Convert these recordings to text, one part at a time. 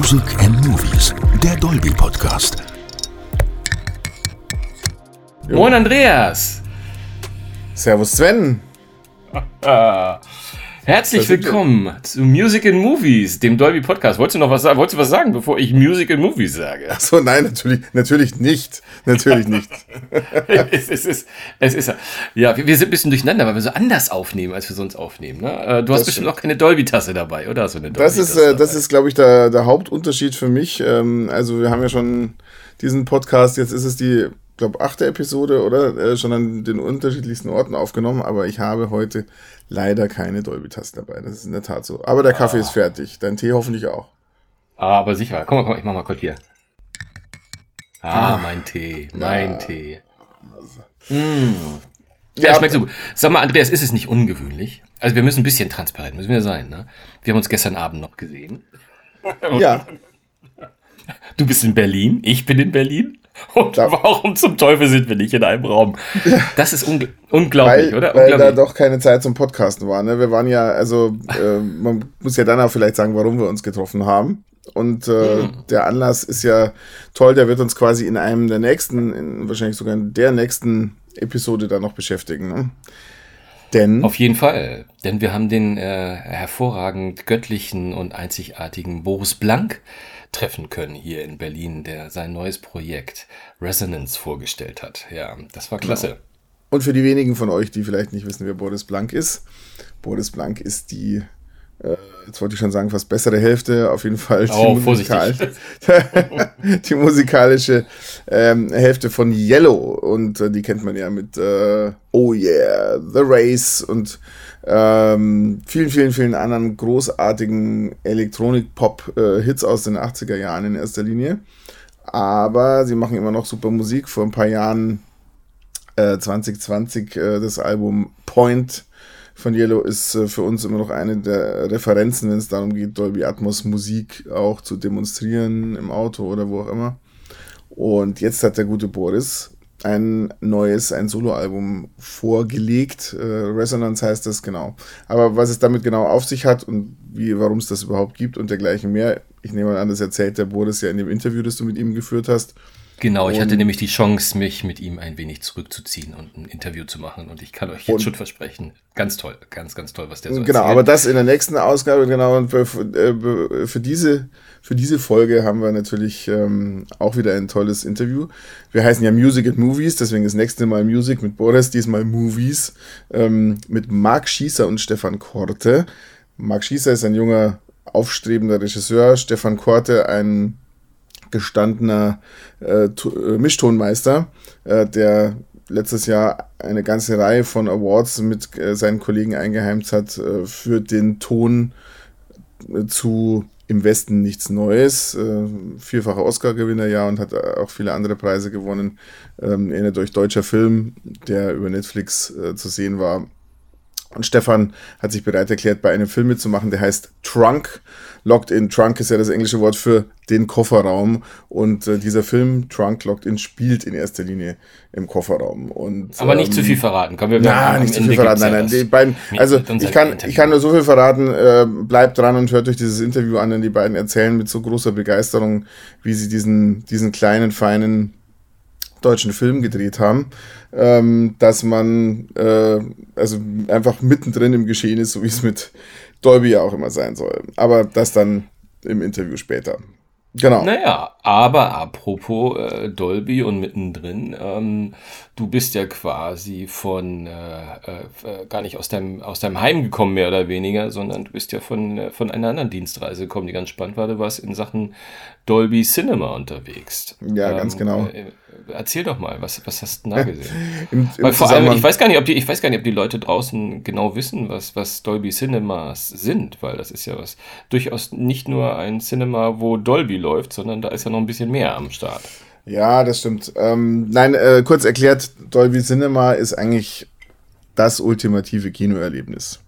Music and Movies, der Dolby Podcast. Moin Andreas. Servus Sven. Herzlich willkommen zu Music and Movies, dem Dolby Podcast. Wolltest du noch was sagen? Wolltest du was sagen, bevor ich Music and Movies sage? Achso, nein, natürlich, natürlich nicht. Natürlich nicht. es, ist, es, ist, es ist, ja, wir, wir sind ein bisschen durcheinander, weil wir so anders aufnehmen, als wir sonst aufnehmen. Ne? Äh, Du hast Das bestimmt stimmt. auch keine Dolby-Tasse dabei, oder? Du eine Das ist, äh, das ist, glaube ich, der, der Hauptunterschied für mich. Ähm, also wir haben ja schon diesen Podcast, jetzt ist es die, glaube achte Episode, oder? Äh, schon an den unterschiedlichsten Orten aufgenommen, aber ich habe heute leider keine Dolby-Tasten dabei. Das ist in der Tat so. Aber der Kaffee ist fertig. Dein Tee hoffentlich auch. Ah, aber sicher. Komm mal, komm mal, ich mach mal kurz hier. Ah, mein Tee, mein Tee. Mm. Ja, Ja, schmeckt so gut. Sag mal, Andreas, ist es nicht ungewöhnlich? Also wir müssen ein bisschen transparent, müssen wir sein, ne? Wir haben uns gestern Abend noch gesehen. Ja, Du bist in Berlin, ich bin in Berlin. Und Ja. warum zum Teufel sind wir nicht in einem Raum? Das ist ungl unglaublich, weil, oder? weil da doch keine Zeit zum Podcasten war. Ne? Wir waren ja, also äh, man muss ja dann auch vielleicht sagen, warum wir uns getroffen haben. Und äh, Hm. der Anlass ist ja toll, der wird uns quasi in einem der nächsten, in, wahrscheinlich sogar in der nächsten Episode dann noch beschäftigen. Ne? Denn Auf jeden Fall, denn wir haben den äh, hervorragend göttlichen und einzigartigen Boris Blank treffen können hier in Berlin, der sein neues Projekt Resonance vorgestellt hat. Ja, das war klasse. Und für die wenigen von euch, die vielleicht nicht wissen, wer Boris Blank ist, Boris Blank ist die, äh, jetzt wollte ich schon sagen, fast bessere Hälfte, auf jeden Fall die, Oh, musikal die musikalische ähm, Hälfte von Yellow. Und äh, die kennt man ja mit äh, Oh Yeah, The Race und ähm, vielen, vielen, vielen anderen großartigen Elektronik-Pop-Hits aus den 80er Jahren in erster Linie. Aber sie machen immer noch super Musik. Vor ein paar Jahren äh, 2020 äh, das Album Point von Yellow ist äh, für uns immer noch eine der Referenzen, wenn es darum geht, Dolby Atmos Musik auch zu demonstrieren im Auto oder wo auch immer. Und jetzt hat der gute Boris ein neues, ein Soloalbum vorgelegt. Äh, Resonance heißt das genau. Aber was es damit genau auf sich hat und wie, warum es das überhaupt gibt und dergleichen mehr, ich nehme mal an, das erzählt der Boris ja in dem Interview, das du mit ihm geführt hast. Genau, ich hatte Und- nämlich die Chance, mich mit ihm ein wenig zurückzuziehen und ein Interview zu machen. Und ich kann euch jetzt Und- schon versprechen, ganz toll, ganz, ganz toll, was der so Genau, erzählt. aber das in der nächsten Ausgabe, genau. Und für, für, für, diese, für diese Folge haben wir natürlich ähm, auch wieder ein tolles Interview. Wir heißen ja Music and Movies, deswegen das nächste Mal Music mit Boris, diesmal Movies, ähm, mit Marc Schießer und Stefan Korte. Marc Schießer ist ein junger, aufstrebender Regisseur, Stefan Korte ein gestandener äh, äh, Mischtonmeister, äh, der letztes Jahr eine ganze Reihe von Awards mit äh, seinen Kollegen eingeheimt hat äh, für den Ton äh, zu Im Westen nichts Neues. Äh, vierfacher Oscar-Gewinner, ja, und hat äh, auch viele andere Preise gewonnen. Ähm, erinnert euch deutscher Film, der über Netflix äh, zu sehen war. Und Stefan hat sich bereit erklärt, bei einem Film mitzumachen, der heißt Trunk. Locked in Trunk ist ja das englische Wort für den Kofferraum. Und äh, dieser Film, Trunk Locked in, spielt in erster Linie im Kofferraum. Und, aber nicht ähm, zu viel verraten. Kommen wir na, nicht zu viel verraten. Nein, ja nein, die beiden, also ich kann, Interview. ich kann nur so viel verraten. Äh, bleibt dran und hört euch dieses Interview an, denn die beiden erzählen mit so großer Begeisterung, wie sie diesen, diesen kleinen, feinen deutschen Film gedreht haben, ähm, dass man äh, also einfach mittendrin im Geschehen ist, so wie es mit Dolby ja auch immer sein soll. Aber das dann im Interview später. Genau. Naja, aber apropos äh, Dolby und mittendrin, ähm, du bist ja quasi von äh, äh, gar nicht aus deinem, aus deinem Heim gekommen, mehr oder weniger, sondern du bist ja von, äh, von einer anderen Dienstreise gekommen, die ganz spannend war. Du warst in Sachen Dolby Cinema unterwegs. Ja, ganz genau. Äh, erzähl doch mal, was, was hast du da gesehen? Im, im vor allem, ich weiß gar nicht, ob die, ich weiß gar nicht, ob die Leute draußen genau wissen, was, was Dolby Cinemas sind, weil das ist ja was durchaus nicht nur ein Cinema, wo Dolby läuft, sondern da ist ja noch ein bisschen mehr am Start. Ja, das stimmt. Ähm, nein, äh, kurz erklärt, Dolby Cinema ist eigentlich das ultimative Kinoerlebnis.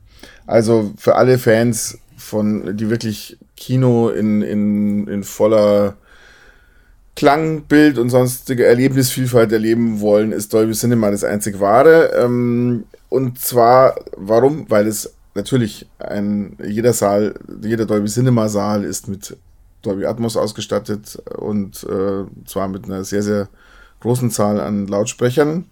Also für alle Fans von, die wirklich Kino in, in, in voller Klang, Bild und sonstige Erlebnisvielfalt erleben wollen, ist Dolby Cinema das einzig wahre. Ähm, und zwar, warum? Weil es natürlich ein, jeder Saal, jeder Dolby Cinema Saal ist mit Dolby Atmos ausgestattet und äh, zwar mit einer sehr, sehr großen Zahl an Lautsprechern,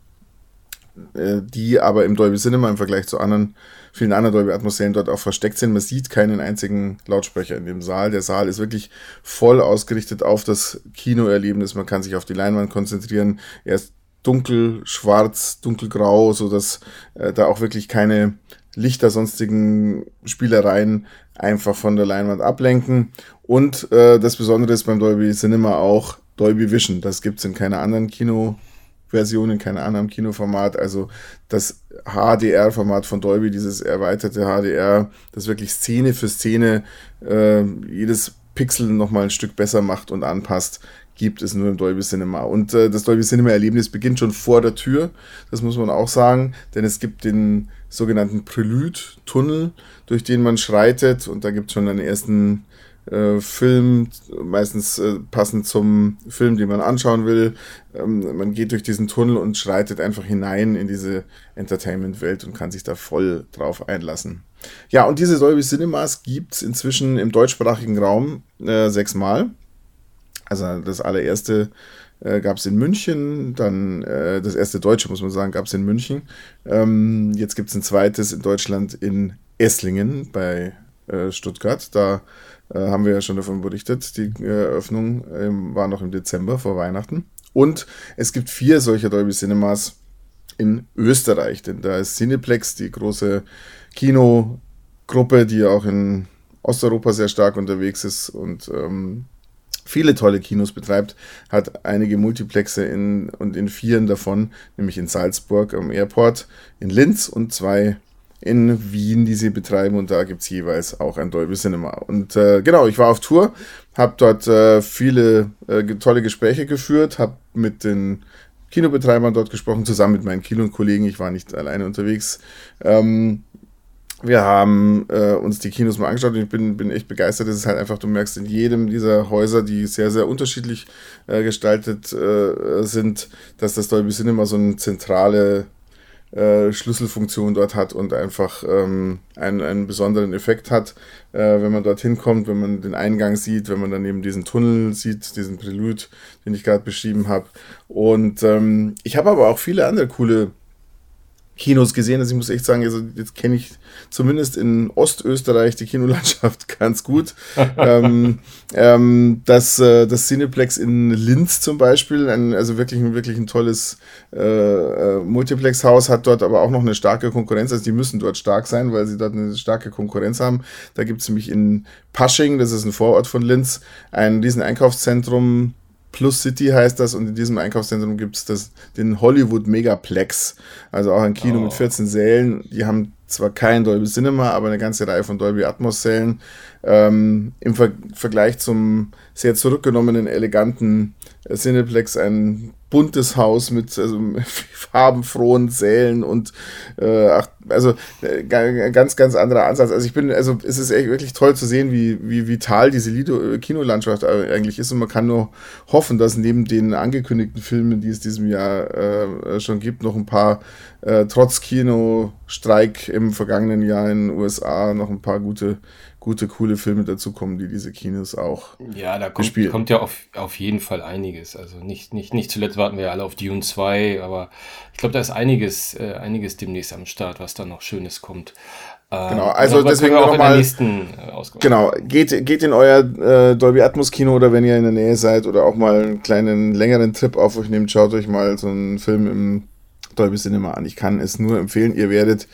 äh, die aber im Dolby Cinema im Vergleich zu anderen, vielen anderen Dolby Atmos Serien dort auch versteckt sind. Man sieht keinen einzigen Lautsprecher in dem Saal. Der Saal ist wirklich voll ausgerichtet auf das Kinoerlebnis. Man kann sich auf die Leinwand konzentrieren. Er ist dunkel, schwarz, dunkelgrau, so dass äh, da auch wirklich keine Lichter, sonstigen Spielereien einfach von der Leinwand ablenken. Und äh, das Besondere ist beim Dolby Cinema auch Dolby Vision. Das gibt es in keiner anderen Kinoversion, in keinem anderen Kinoformat. Also das HDR-Format von Dolby, dieses erweiterte HDR, das wirklich Szene für Szene äh, jedes Pixel nochmal ein Stück besser macht und anpasst, gibt es nur im Dolby Cinema. Und äh, das Dolby Cinema-Erlebnis beginnt schon vor der Tür, das muss man auch sagen, denn es gibt den sogenannten Prelude-Tunnel, durch den man schreitet und da gibt es schon einen ersten äh, Film, meistens äh, passend zum Film, den man anschauen will. Ähm, man geht durch diesen Tunnel und schreitet einfach hinein in diese Entertainment-Welt und kann sich da voll drauf einlassen. Ja, und diese Dolby Cinemas gibt es inzwischen im deutschsprachigen Raum äh, sechsmal. Also das allererste äh, gab es in München, dann äh, das erste Deutsche, muss man sagen, gab es in München. Ähm, jetzt gibt es ein zweites in Deutschland in Esslingen bei äh, Stuttgart. Da äh, haben wir ja schon davon berichtet. Die äh, Eröffnung ähm, war noch im Dezember vor Weihnachten. Und es gibt vier solcher Dolby Cinemas in Österreich, denn da ist Cineplex, die große Kinogruppe, die auch in Osteuropa sehr stark unterwegs ist und ähm, viele tolle Kinos betreibt, hat einige Multiplexe in, und in vieren davon, nämlich in Salzburg am Airport, in Linz und zwei in Wien, die sie betreiben und da gibt es jeweils auch ein Dolby Cinema. Und äh, genau, ich war auf Tour, habe dort äh, viele äh, tolle Gespräche geführt, habe mit den Kinobetreibern dort gesprochen, zusammen mit meinen Kinokollegen, ich war nicht alleine unterwegs. Ähm, wir haben äh, uns die Kinos mal angeschaut und ich bin, bin echt begeistert. Es ist halt einfach, du merkst in jedem dieser Häuser, die sehr, sehr unterschiedlich äh, gestaltet äh, sind, dass das Dolby Cinema so eine zentrale äh, Schlüsselfunktion dort hat und einfach ähm, einen, einen besonderen Effekt hat, äh, wenn man dorthin kommt, wenn man den Eingang sieht, wenn man dann eben diesen Tunnel sieht, diesen Prelude, den ich gerade beschrieben habe. Und ähm, ich habe aber auch viele andere coole Kinos gesehen. Also ich muss echt sagen, also jetzt kenne ich zumindest in Ostösterreich die Kinolandschaft ganz gut. ähm, ähm, das, äh, das Cineplex in Linz zum Beispiel, ein, also wirklich, wirklich ein tolles äh, äh, Multiplex-Haus, hat dort aber auch noch eine starke Konkurrenz. Also die müssen dort stark sein, weil sie dort eine starke Konkurrenz haben. Da gibt es nämlich in Pasching, das ist ein Vorort von Linz, ein riesen Einkaufszentrum, Plus City heißt das und in diesem Einkaufszentrum gibt es den Hollywood Megaplex, also auch ein Kino oh. mit 14 Sälen. Die haben zwar kein Dolby Cinema, aber eine ganze Reihe von Dolby Atmos Sälen. Ähm, Im Ver Vergleich zum sehr zurückgenommenen, eleganten äh, Cineplex ein buntes Haus mit also, farbenfrohen Sälen und äh, also äh, ganz, ganz anderer Ansatz. Also ich bin, also es ist echt wirklich toll zu sehen, wie, wie vital diese Lido Kinolandschaft eigentlich ist und man kann nur hoffen, dass neben den angekündigten Filmen, die es diesem Jahr äh, schon gibt, noch ein paar äh, trotz Kinostreik im vergangenen Jahr in den USA noch ein paar gute gute, coole Filme dazukommen, die diese Kinos auch Ja, da kommt, kommt ja auf, auf jeden Fall einiges. Also nicht, nicht, nicht zuletzt warten wir ja alle auf Dune 2, aber ich glaube, da ist einiges, äh, einiges demnächst am Start, was da noch Schönes kommt. Äh, genau, also deswegen nochmal. Äh, genau, geht, geht in euer äh, Dolby Atmos Kino oder wenn ihr in der Nähe seid oder auch mal einen kleinen, längeren Trip auf euch nehmt, schaut euch mal so einen Film im Dolby Cinema an. Ich kann es nur empfehlen, ihr werdet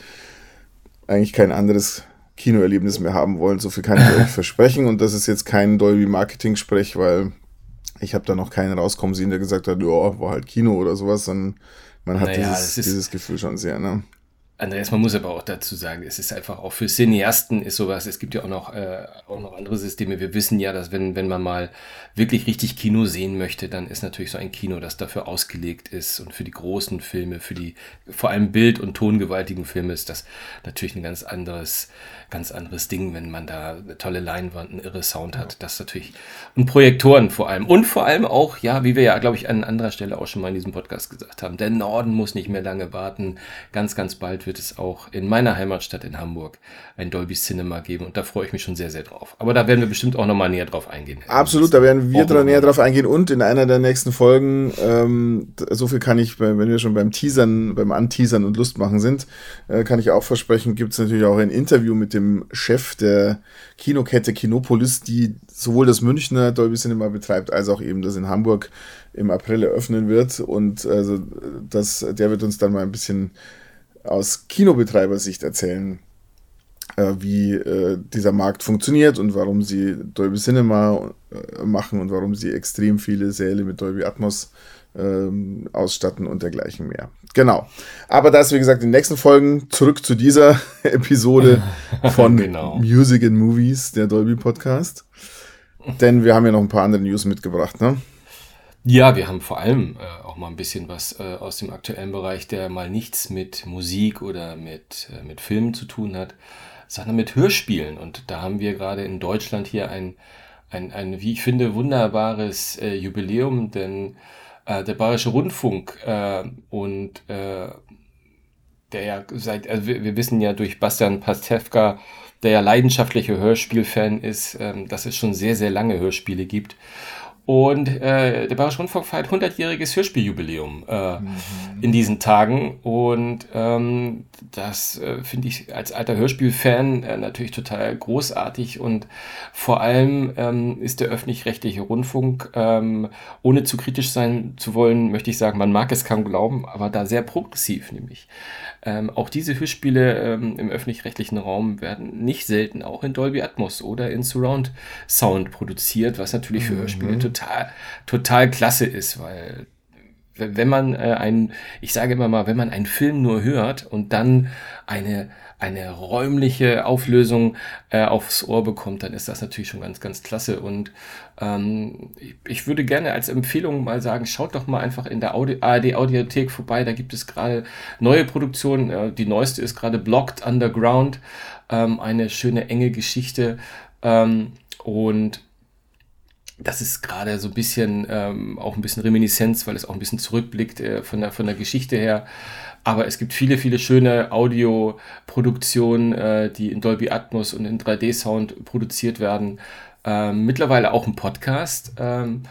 eigentlich kein anderes Kinoerlebnis mehr haben wollen. So viel kann ich euch versprechen. Und das ist jetzt kein Dolby-Marketing-Sprech, weil ich habe da noch keinen rauskommen sehen, der gesagt hat, ja, war halt Kino oder sowas, sondern man hat naja, dieses, dieses Gefühl schon sehr, ne? Andreas, man muss aber auch dazu sagen, es ist einfach auch für Cineasten ist sowas, es gibt ja auch noch, äh, auch noch andere Systeme. Wir wissen ja, dass wenn, wenn man mal wirklich richtig Kino sehen möchte, dann ist natürlich so ein Kino, das dafür ausgelegt ist und für die großen Filme, für die vor allem Bild- und tongewaltigen Filme ist das natürlich ein ganz anderes, ganz anderes Ding, wenn man da eine tolle Leinwand, einen irre Sound hat. Das natürlich, und Projektoren vor allem. Und vor allem auch, ja, wie wir ja, glaube ich, an anderer Stelle auch schon mal in diesem Podcast gesagt haben, der Norden muss nicht mehr lange warten. Ganz, ganz bald wird es auch in meiner Heimatstadt in Hamburg ein Dolby Cinema geben und da freue ich mich schon sehr, sehr drauf. Aber da werden wir bestimmt auch nochmal näher drauf eingehen. Absolut, da werden wir dran, näher drauf eingehen und in einer der nächsten Folgen, ähm, so viel kann ich, wenn wir schon beim Teasern, beim Anteasern und Lustmachen sind, äh, kann ich auch versprechen, gibt es natürlich auch ein Interview mit dem Chef der Kinokette Kinopolis, die sowohl das Münchner Dolby Cinema betreibt, als auch eben das in Hamburg im April eröffnen wird. Und also das, der wird uns dann mal ein bisschen aus Kinobetreibersicht erzählen, äh, wie äh, dieser Markt funktioniert und warum sie Dolby Cinema äh, machen und warum sie extrem viele Säle mit Dolby Atmos ähm, ausstatten und dergleichen mehr. Genau. Aber das, wie gesagt, in den nächsten Folgen zurück zu dieser Episode von genau. Music and Movies, der Dolby Podcast. Denn wir haben ja noch ein paar andere News mitgebracht, ne? Ja, wir haben vor allem äh, auch mal ein bisschen was äh, aus dem aktuellen Bereich, der mal nichts mit Musik oder mit, äh, mit Filmen zu tun hat, sondern mit Hörspielen. Und da haben wir gerade in Deutschland hier ein, ein, ein wie ich finde, wunderbares äh, Jubiläum, denn äh, der Bayerische Rundfunk äh, und äh, der ja seit, also wir, wir wissen ja durch Bastian Pastewka, der ja leidenschaftlicher Hörspielfan ist, ähm, dass es schon sehr, sehr lange Hörspiele gibt. Und äh, der Bayerische Rundfunk feiert 100-jähriges Hörspieljubiläum äh, mhm. in diesen Tagen. Und ähm, das äh, finde ich als alter Hörspielfan äh, natürlich total großartig. Und vor allem ähm, ist der öffentlich-rechtliche Rundfunk, ähm, ohne zu kritisch sein zu wollen, möchte ich sagen, man mag es kaum glauben, aber da sehr progressiv nämlich. Ähm, auch diese Hörspiele ähm, im öffentlich-rechtlichen Raum werden nicht selten auch in Dolby Atmos oder in Surround Sound produziert, was natürlich für Hörspiele mhm. total, total klasse ist, weil wenn man äh, einen, ich sage immer mal, wenn man einen Film nur hört und dann eine eine räumliche Auflösung äh, aufs Ohr bekommt, dann ist das natürlich schon ganz, ganz klasse. Und ähm, ich würde gerne als Empfehlung mal sagen, schaut doch mal einfach in der Audi ARD Audiothek vorbei. Da gibt es gerade neue Produktionen. Äh, die neueste ist gerade Blocked Underground. Ähm, eine schöne, enge Geschichte. Ähm, und das ist gerade so ein bisschen ähm, auch ein bisschen Reminiszenz, weil es auch ein bisschen zurückblickt äh, von, der, von der Geschichte her. Aber es gibt viele, viele schöne Audioproduktionen, äh, die in Dolby Atmos und in 3D-Sound produziert werden. Ähm, mittlerweile auch ein Podcast. Ähm,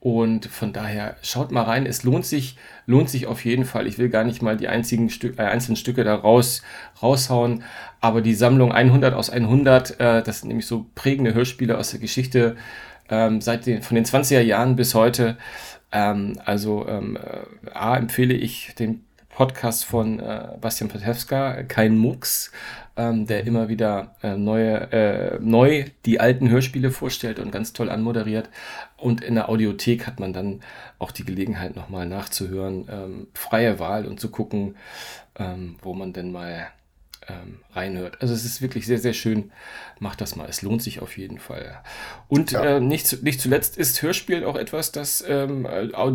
und von daher schaut mal rein. Es lohnt sich, lohnt sich auf jeden Fall. Ich will gar nicht mal die einzigen Stück, äh, einzelnen Stücke da raus, raushauen. Aber die Sammlung 100 aus 100, äh, das sind nämlich so prägende Hörspiele aus der Geschichte ähm, seit den, von den 20er Jahren bis heute. Ähm, also ähm, äh, A empfehle ich den Podcast von äh, Bastian Patewska, kein Mucks, ähm, der immer wieder äh, neue, äh, neu die alten Hörspiele vorstellt und ganz toll anmoderiert. Und in der Audiothek hat man dann auch die Gelegenheit, nochmal nachzuhören, ähm, freie Wahl und zu gucken, ähm, wo man denn mal ähm, reinhört. Also es ist wirklich sehr, sehr schön. Macht das mal. Es lohnt sich auf jeden Fall. Und ja. äh, nicht, nicht zuletzt ist Hörspiel auch etwas, das ähm,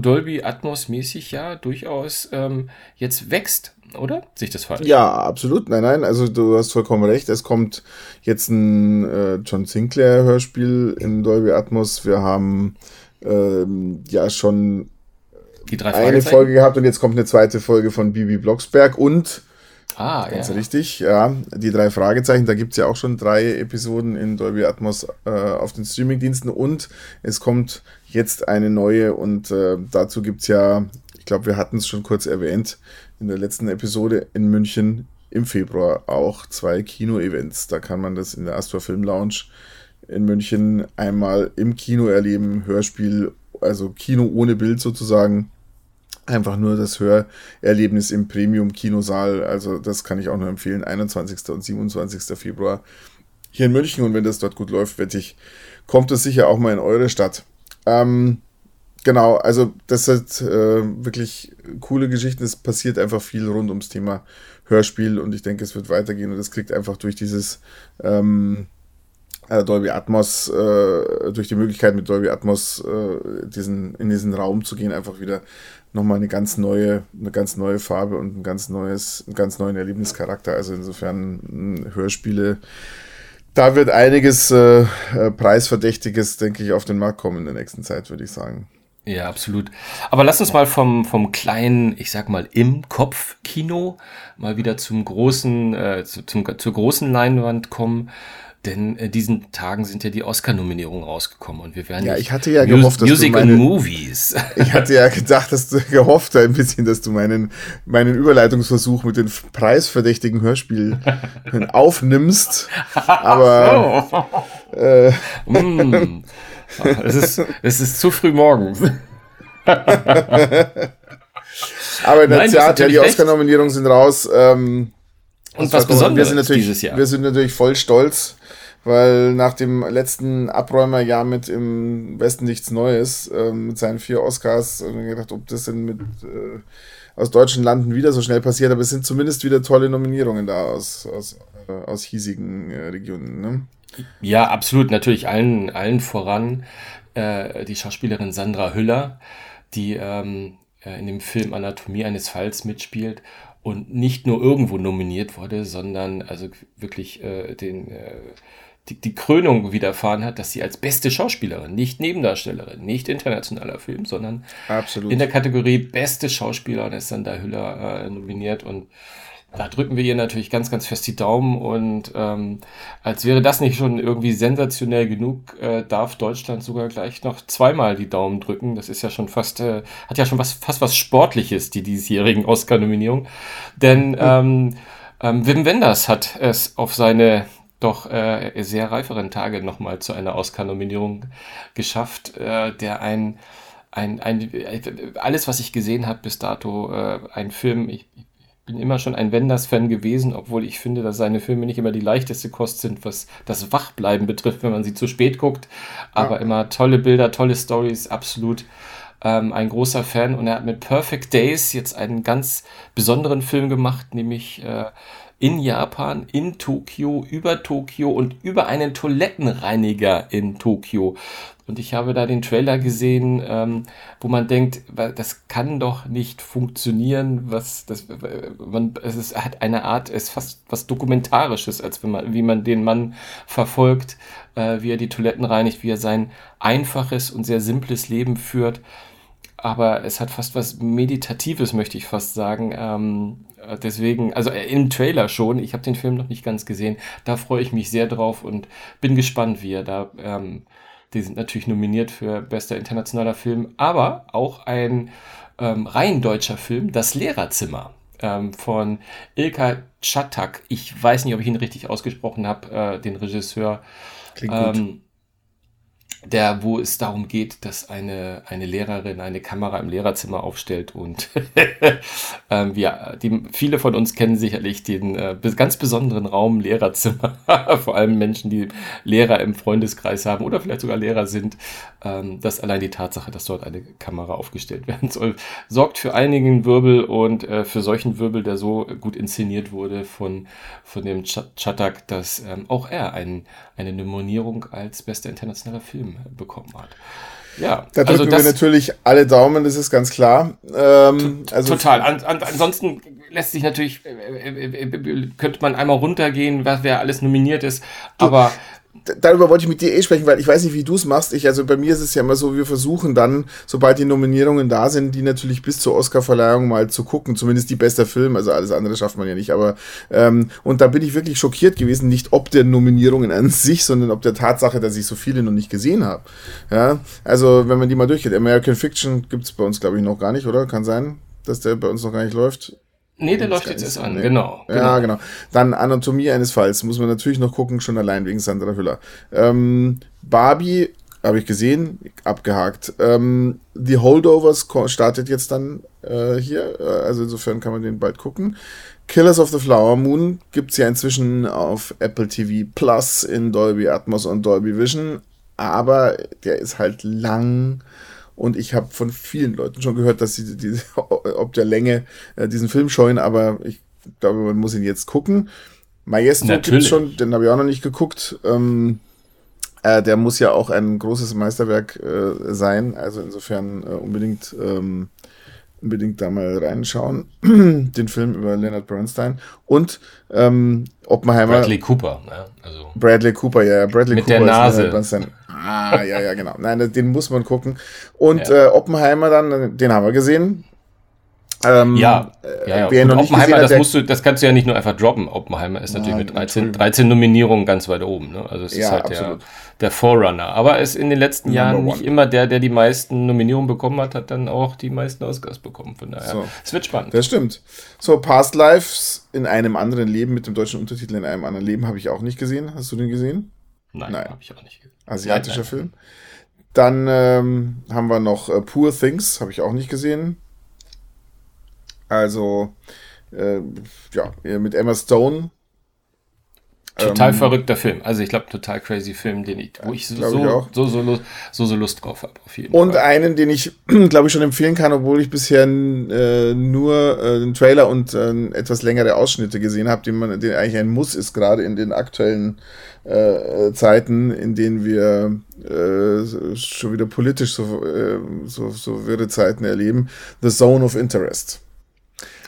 Dolby Atmos mäßig ja durchaus ähm, jetzt wächst. Oder? Sich das falsch? Ja, absolut. Nein, nein, also du hast vollkommen recht. Es kommt jetzt ein äh, John Sinclair Hörspiel in Dolby Atmos. Wir haben ähm, ja schon eine Folge gehabt und jetzt kommt eine zweite Folge von Bibi Blocksberg und Ah, Ganz ja. richtig, ja. Die drei Fragezeichen, da gibt es ja auch schon drei Episoden in Dolby Atmos äh, auf den Streamingdiensten und es kommt jetzt eine neue und äh, dazu gibt es ja, ich glaube, wir hatten es schon kurz erwähnt in der letzten Episode in München im Februar auch zwei Kino-Events. Da kann man das in der Astor Film Lounge in München einmal im Kino erleben, Hörspiel, also Kino ohne Bild sozusagen einfach nur das Hörerlebnis im Premium-Kinosaal. Also das kann ich auch nur empfehlen. 21. und 27. Februar hier in München. Und wenn das dort gut läuft, wette ich, kommt es sicher auch mal in eure Stadt. Ähm, genau, also das sind äh, wirklich coole Geschichten. Es passiert einfach viel rund ums Thema Hörspiel und ich denke, es wird weitergehen und es kriegt einfach durch dieses ähm, äh, Dolby Atmos, äh, durch die Möglichkeit mit Dolby Atmos äh, diesen, in diesen Raum zu gehen, einfach wieder nochmal eine ganz neue, eine ganz neue Farbe und ein ganz neues, einen ganz neuen Erlebnischarakter. Also insofern Hörspiele. Da wird einiges äh, äh, Preisverdächtiges, denke ich, auf den Markt kommen in der nächsten Zeit, würde ich sagen. Ja, absolut. Aber lass uns mal vom, vom kleinen, ich sag mal, im Kopf-Kino mal wieder zum großen, äh, zu, zum, zur großen Leinwand kommen. Denn äh, diesen Tagen sind ja die Oscar-Nominierungen rausgekommen und wir werden ja, ich hatte ja gehofft, dass Music du meine, Movies. Ich hatte ja gedacht, dass du gehofft ein bisschen, dass du meinen meinen Überleitungsversuch mit den preisverdächtigen Hörspielen aufnimmst. Aber oh. äh, mm. es ist es ist zu früh morgens. Aber in der Nein, Tat, ja, die Oscar-Nominierungen sind raus. Ähm, und was Besonderes wir sind natürlich, dieses Jahr. Wir sind natürlich voll stolz, weil nach dem letzten Abräumerjahr mit im Westen nichts Neues, äh, mit seinen vier Oscars, äh, gedacht, ob das denn mit äh, aus deutschen Landen wieder so schnell passiert, aber es sind zumindest wieder tolle Nominierungen da aus, aus, äh, aus hiesigen äh, Regionen. Ne? Ja, absolut, natürlich allen, allen voran äh, die Schauspielerin Sandra Hüller, die ähm, in dem Film Anatomie eines Falls mitspielt und nicht nur irgendwo nominiert wurde, sondern also wirklich äh, den, äh, die, die Krönung widerfahren hat, dass sie als beste Schauspielerin, nicht Nebendarstellerin, nicht internationaler Film, sondern Absolut. in der Kategorie beste Schauspielerin ist dann da Hüller äh, nominiert und da drücken wir ihr natürlich ganz, ganz fest die Daumen und ähm, als wäre das nicht schon irgendwie sensationell genug, äh, darf Deutschland sogar gleich noch zweimal die Daumen drücken. Das ist ja schon fast, äh, hat ja schon was, fast was Sportliches, die diesjährigen Oscar-Nominierung. Denn ähm, ähm, Wim Wenders hat es auf seine doch äh, sehr reiferen Tage nochmal zu einer Oscar-Nominierung geschafft, äh, der ein ein, ein, alles, was ich gesehen habe bis dato, äh, ein Film, ich, bin immer schon ein Wenders-Fan gewesen, obwohl ich finde, dass seine Filme nicht immer die leichteste Kost sind, was das Wachbleiben betrifft, wenn man sie zu spät guckt. Aber ja. immer tolle Bilder, tolle Stories, absolut ähm, ein großer Fan. Und er hat mit Perfect Days jetzt einen ganz besonderen Film gemacht, nämlich äh, in Japan, in Tokio, über Tokio und über einen Toilettenreiniger in Tokio. Und ich habe da den Trailer gesehen, ähm, wo man denkt, das kann doch nicht funktionieren. Was das, man, es ist, hat eine Art, es ist fast was Dokumentarisches, als wenn man, wie man den Mann verfolgt, äh, wie er die Toiletten reinigt, wie er sein einfaches und sehr simples Leben führt aber es hat fast was Meditatives, möchte ich fast sagen. Ähm, deswegen, also äh, im Trailer schon, ich habe den Film noch nicht ganz gesehen, da freue ich mich sehr drauf und bin gespannt, wie er da, ähm, die sind natürlich nominiert für bester internationaler Film, aber auch ein ähm, rein deutscher Film, Das Lehrerzimmer ähm, von Ilka Chatak. Ich weiß nicht, ob ich ihn richtig ausgesprochen habe, äh, den Regisseur. Klingt gut ähm, der, wo es darum geht, dass eine, eine Lehrerin eine Kamera im Lehrerzimmer aufstellt und ähm, ja, die, viele von uns kennen sicherlich den äh, ganz besonderen Raum Lehrerzimmer, vor allem Menschen, die Lehrer im Freundeskreis haben oder vielleicht sogar Lehrer sind, ähm, dass allein die Tatsache, dass dort eine Kamera aufgestellt werden soll, sorgt für einigen Wirbel und äh, für solchen Wirbel, der so gut inszeniert wurde von, von dem Ch Chatak, dass ähm, auch er ein, eine Nominierung als bester internationaler Film bekommen hat. Ja, da drücken also das, wir natürlich alle Daumen, das ist ganz klar. Ähm, also total. An, an, ansonsten lässt sich natürlich, äh, äh, äh, könnte man einmal runtergehen, was wer alles nominiert ist, aber darüber wollte ich mit dir eh sprechen, weil ich weiß nicht, wie du es machst. Ich, also bei mir ist es ja immer so, wir versuchen dann, sobald die Nominierungen da sind, die natürlich bis zur Oscarverleihung mal zu gucken, zumindest die beste Film, also alles andere schafft man ja nicht, aber ähm, und da bin ich wirklich schockiert gewesen, nicht ob der Nominierungen an sich, sondern ob der Tatsache, dass ich so viele noch nicht gesehen habe. Ja, also wenn man die mal durchgeht, American Fiction gibt's bei uns, glaube ich, noch gar nicht, oder? Kann sein, dass der bei uns noch gar nicht läuft. Nee, der läuft jetzt erst an, nee. genau, Ja, genau. Dann Anatomie eines Falls, muss man natürlich noch gucken, schon allein wegen Sandra Hüller. Ähm, Barbie habe ich gesehen, abgehakt. Ähm, The Holdovers startet jetzt dann äh, hier, äh, also insofern kann man den bald gucken. Killers of the Flower Moon gibt's ja inzwischen auf Apple TV Plus in Dolby Atmos und Dolby Vision, aber der ist halt lang und ich habe von vielen Leuten schon gehört, dass sie die, ob der Länge äh, diesen Film scheuen, aber ich glaube, man muss ihn jetzt gucken. Maestro gibt schon, den habe ich auch noch nicht geguckt. Ähm, äh, der muss ja auch ein großes Meisterwerk äh, sein. Also insofern äh, unbedingt, ähm, unbedingt da mal reinschauen. den Film über Leonard Bernstein. Und ähm, Oppenheimer. Bradley Cooper, ne? Also Bradley Cooper, ja, Bradley mit Cooper. Mit der Nase. Ah, ja, ja, genau. Nein, den muss man gucken. Und ja. äh, Oppenheimer dann, den haben wir gesehen. Ähm, ja, ja, ja. Wer Oppenheimer, hat, das, musst du, das kannst du ja nicht nur einfach droppen. Oppenheimer ist natürlich mit 13, 13 Nominierungen ganz weit oben. Ne? Also es ist ja, halt der, der Forerunner. Aber er ist in den letzten Jahren nicht immer der, der die meisten Nominierungen bekommen hat, hat dann auch die meisten Oscars bekommen. Von daher, so. es wird spannend. Das stimmt. So, Past Lives in einem anderen Leben mit dem deutschen Untertitel in einem anderen Leben habe ich auch nicht gesehen. Hast du den gesehen? Nein, Nein. habe ich auch nicht gesehen. Asiatischer nein, nein. Film. Dann ähm, haben wir noch uh, Poor Things, habe ich auch nicht gesehen. Also, äh, ja, mit Emma Stone. Total ähm, verrückter Film. Also ich glaube, total crazy Film, den ich, wo ich so, so, ich so, so, Lust, so, so Lust drauf habe. Und Fall. einen, den ich, glaube ich, schon empfehlen kann, obwohl ich bisher äh, nur äh, den Trailer und äh, etwas längere Ausschnitte gesehen habe, den man, den eigentlich ein Muss ist, gerade in den aktuellen äh, Zeiten, in denen wir äh, schon wieder politisch so, äh, so, so wirre Zeiten erleben. The Zone of Interest.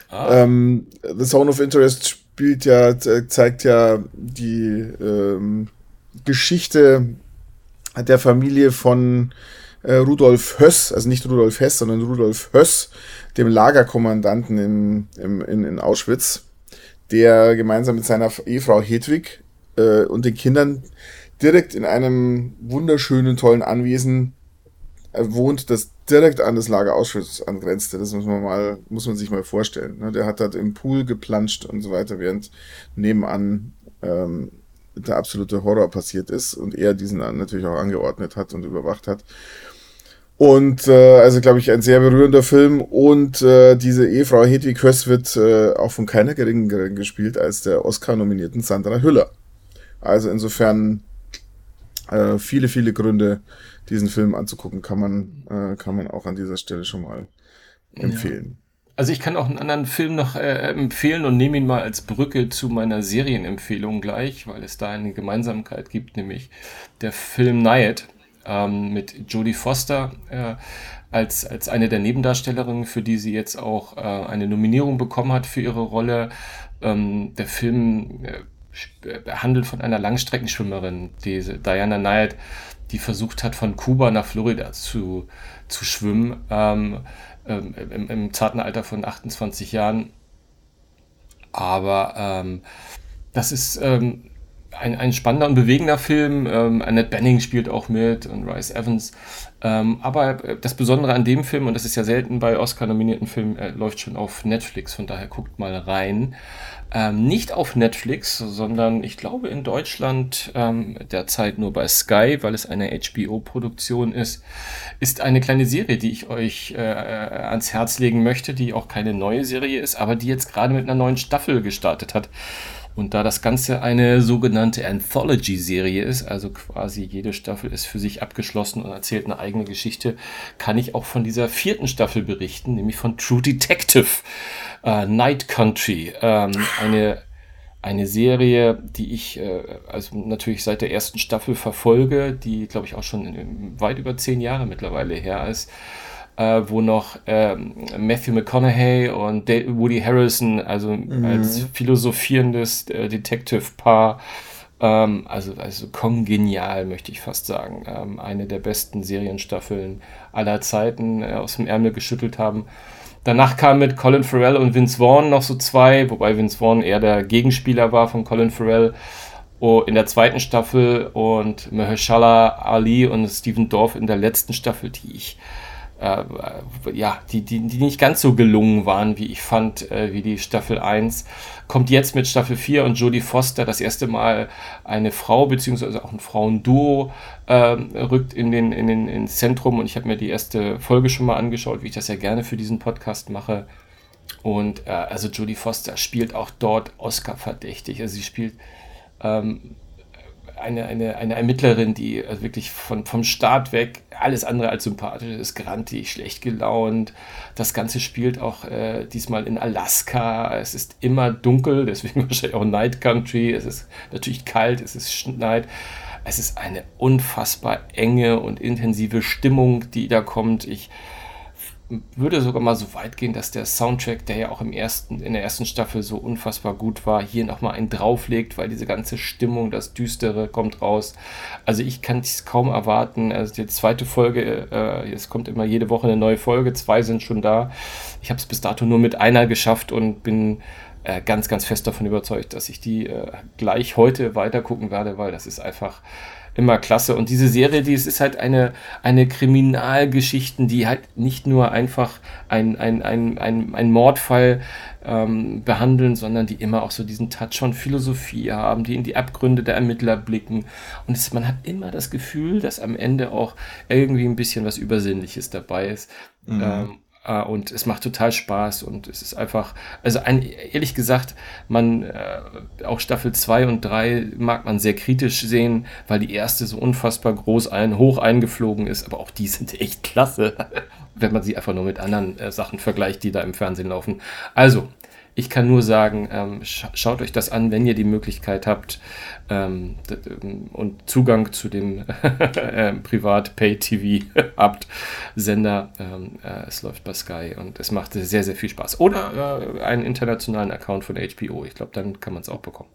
Ah. Ähm, The Zone of Interest spielt ja, zeigt ja die ähm, Geschichte der Familie von äh, Rudolf Höss, also nicht Rudolf Hess, sondern Rudolf Höss, dem Lagerkommandanten in, in, in Auschwitz, der gemeinsam mit seiner Ehefrau Hedwig äh, und den Kindern direkt in einem wunderschönen, tollen Anwesen äh, wohnt, das direkt an das Lager Auschwitz angrenzte. Das muss man mal, muss man sich mal vorstellen. Ne? Der hat dort im Pool geplanscht und so weiter, während nebenan ähm, der absolute Horror passiert ist und er diesen natürlich auch angeordnet hat und überwacht hat. Und äh, also glaube ich ein sehr berührender Film und äh, diese Ehefrau Hedwig Höss wird äh, auch von keiner geringeren gespielt als der Oscar-nominierten Sandra Hüller. Also insofern äh, viele, viele Gründe, diesen Film anzugucken, kann man, äh, kann man auch an dieser Stelle schon mal empfehlen. Ja. Also ich kann auch einen anderen Film noch äh, empfehlen und nehme ihn mal als Brücke zu meiner Serienempfehlung gleich, weil es da eine Gemeinsamkeit gibt, nämlich der Film Nyack ähm, mit Jodie Foster äh, als, als eine der Nebendarstellerinnen, für die sie jetzt auch äh, eine Nominierung bekommen hat für ihre Rolle. Ähm, der Film äh, handelt von einer Langstreckenschwimmerin, diese Diana Knight, die versucht hat, von Kuba nach Florida zu, zu schwimmen, ähm, ähm, im, im, zarten Alter von 28 Jahren. Aber ähm, das ist ähm, ein, ein spannender und bewegender Film. Ähm, Annette Benning spielt auch mit und Rice Evans. Ähm, aber das Besondere an dem Film, und das ist ja selten bei Oscar-nominierten Filmen, er läuft schon auf Netflix, von daher guckt mal rein. Ähm, nicht auf Netflix, sondern ich glaube in Deutschland ähm, derzeit nur bei Sky, weil es eine HBO-Produktion ist, ist eine kleine Serie, die ich euch äh, äh, ans Herz legen möchte, die auch keine neue Serie ist, aber die jetzt gerade mit einer neuen Staffel gestartet hat. Und da das Ganze eine sogenannte Anthology-Serie ist, also quasi jede Staffel ist für sich abgeschlossen und erzählt eine eigene Geschichte, kann ich auch von dieser vierten Staffel berichten, nämlich von True Detective äh, Night Country. Ähm, eine, eine Serie, die ich äh, also natürlich seit der ersten Staffel verfolge, die glaube ich auch schon in, weit über zehn Jahre mittlerweile her ist äh, wo noch ähm, Matthew McConaughey und Woody Harrison, also mhm. als philosophierendes äh, Detective-Paar, ähm, also, also kongenial, möchte ich fast sagen. Ähm, eine der besten Serienstaffeln aller Zeiten äh, aus dem Ärmel geschüttelt haben. Danach kam mit Colin Farrell und Vince Vaughn noch so zwei, wobei Vince Vaughn eher der Gegenspieler war von Colin Farrell oh, in der zweiten Staffel und Mahershala Ali und Stephen Dorff in der letzten Staffel, die ich äh, ja, die, die, die nicht ganz so gelungen waren, wie ich fand, äh, wie die Staffel 1. Kommt jetzt mit Staffel 4 und Jodie Foster das erste Mal eine Frau, beziehungsweise auch ein Frauenduo äh, rückt in den, in den, ins Zentrum. Und ich habe mir die erste Folge schon mal angeschaut, wie ich das ja gerne für diesen Podcast mache. Und äh, also Jodie Foster spielt auch dort Oscar verdächtig. Also sie spielt ähm, eine, eine, eine Ermittlerin, die also wirklich von, vom Start weg alles andere als sympathisch ist, grantig, schlecht gelaunt. Das Ganze spielt auch äh, diesmal in Alaska. Es ist immer dunkel, deswegen wahrscheinlich auch Night Country. Es ist natürlich kalt, es ist schneit. Es ist eine unfassbar enge und intensive Stimmung, die da kommt. Ich würde sogar mal so weit gehen, dass der Soundtrack, der ja auch im ersten, in der ersten Staffel so unfassbar gut war, hier nochmal einen drauflegt, weil diese ganze Stimmung, das Düstere kommt raus. Also ich kann es kaum erwarten. Also die zweite Folge, äh, es kommt immer jede Woche eine neue Folge, zwei sind schon da. Ich habe es bis dato nur mit einer geschafft und bin äh, ganz, ganz fest davon überzeugt, dass ich die äh, gleich heute weiter gucken werde, weil das ist einfach immer klasse. Und diese Serie, die ist halt eine, eine Kriminalgeschichten, die halt nicht nur einfach ein, ein, ein, ein, ein Mordfall ähm, behandeln, sondern die immer auch so diesen Touch von Philosophie haben, die in die Abgründe der Ermittler blicken. Und es, man hat immer das Gefühl, dass am Ende auch irgendwie ein bisschen was Übersinnliches dabei ist. Mhm. Ähm, Uh, und es macht total Spaß und es ist einfach, also ein, ehrlich gesagt, man, äh, auch Staffel 2 und 3 mag man sehr kritisch sehen, weil die erste so unfassbar groß ein, hoch eingeflogen ist, aber auch die sind echt klasse, wenn man sie einfach nur mit anderen äh, Sachen vergleicht, die da im Fernsehen laufen. Also, ich kann nur sagen, ähm, sch schaut euch das an, wenn ihr die Möglichkeit habt ähm, und Zugang zu dem äh, Privat-Pay-TV habt, Sender. Ähm, äh, es läuft bei Sky und es macht sehr, sehr viel Spaß. Oder äh, einen internationalen Account von HBO. Ich glaube, dann kann man es auch bekommen.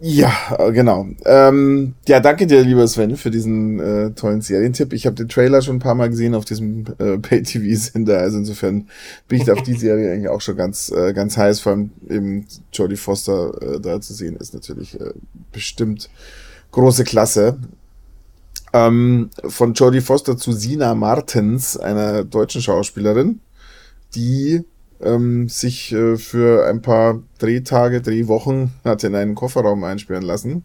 Ja, äh, genau. Ähm, ja, danke dir, lieber Sven, für diesen äh, tollen Serientipp. Ich habe den Trailer schon ein paar Mal gesehen auf diesem äh, Pay-TV-Sender. Also insofern bin ich auf die Serie eigentlich auch schon ganz, äh, ganz heiß. Vor allem eben Jodie Foster äh, da zu sehen, ist natürlich äh, bestimmt große Klasse. Ähm, von Jodie Foster zu Sina Martens, einer deutschen Schauspielerin, die ähm, sich äh, für ein paar Drehtage, Drehwochen hat in einen Kofferraum einsperren lassen.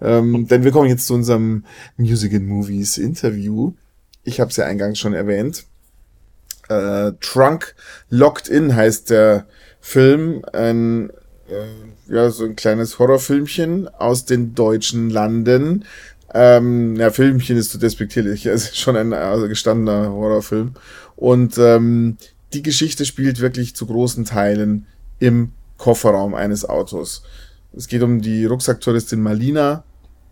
Ähm, denn wir kommen jetzt zu unserem Music and Movies Interview. Ich habe es ja eingangs schon erwähnt. Äh, Trunk Locked In heißt der Film. Ein, äh, ja, so ein kleines Horrorfilmchen aus den deutschen Landen. Ähm, ja, Filmchen ist zu despektierlich. Es ist schon ein also gestandener Horrorfilm. Und ähm, die Geschichte spielt wirklich zu großen Teilen im Kofferraum eines Autos. Es geht um die Rucksacktouristin Malina.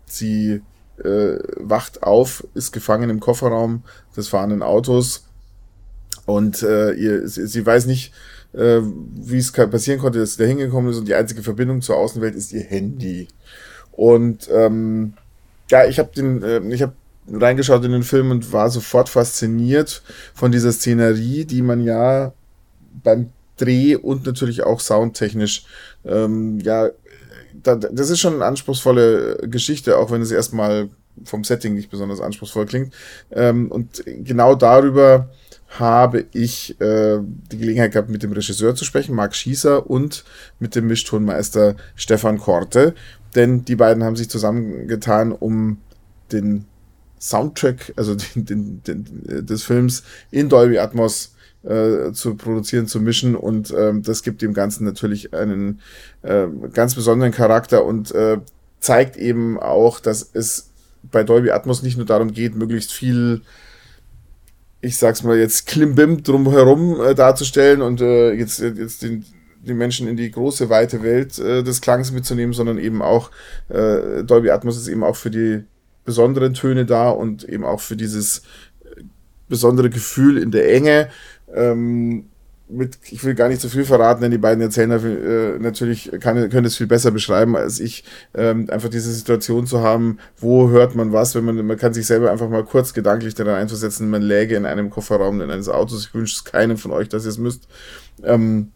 Sie äh, wacht auf, ist gefangen im Kofferraum des fahrenden Autos und äh, ihr, sie, sie weiß nicht, äh, wie es passieren konnte, dass sie da hingekommen ist und die einzige Verbindung zur Außenwelt ist ihr Handy. Und ähm, ja, ich habe den, äh, ich habe reingeschaut in den Film und war sofort fasziniert von dieser Szenerie, die man ja beim Dreh und natürlich auch soundtechnisch, ähm, ja, da, das ist schon eine anspruchsvolle Geschichte, auch wenn es erstmal vom Setting nicht besonders anspruchsvoll klingt. Ähm, und genau darüber habe ich äh, die Gelegenheit gehabt, mit dem Regisseur zu sprechen, Marc Schießer, und mit dem Mischtonmeister Stefan Korte. Denn die beiden haben sich zusammengetan, um den Soundtrack, also den, den, den, des Films in Dolby Atmos äh, zu produzieren, zu mischen. Und ähm, das gibt dem Ganzen natürlich einen äh, ganz besonderen Charakter und äh, zeigt eben auch, dass es bei Dolby Atmos nicht nur darum geht, möglichst viel ich sag's mal jetzt Klimbim drumherum äh, darzustellen und äh, jetzt, jetzt den, die Menschen in die große, weite Welt äh, des Klangs mitzunehmen, sondern eben auch äh, Dolby Atmos ist eben auch für die besonderen Töne da und eben auch für dieses äh, besondere Gefühl in der Enge. Ähm, mit, ich will gar nicht zu viel verraten, denn die beiden Erzähler äh, natürlich kann, können es viel besser beschreiben als ich. Ähm, einfach diese Situation zu haben, wo hört man was, wenn man, man kann sich selber einfach mal kurz gedanklich daran einversetzen, man läge in einem Kofferraum in eines Autos. Ich wünsche es keinem von euch, dass ihr es müsst. Ähm,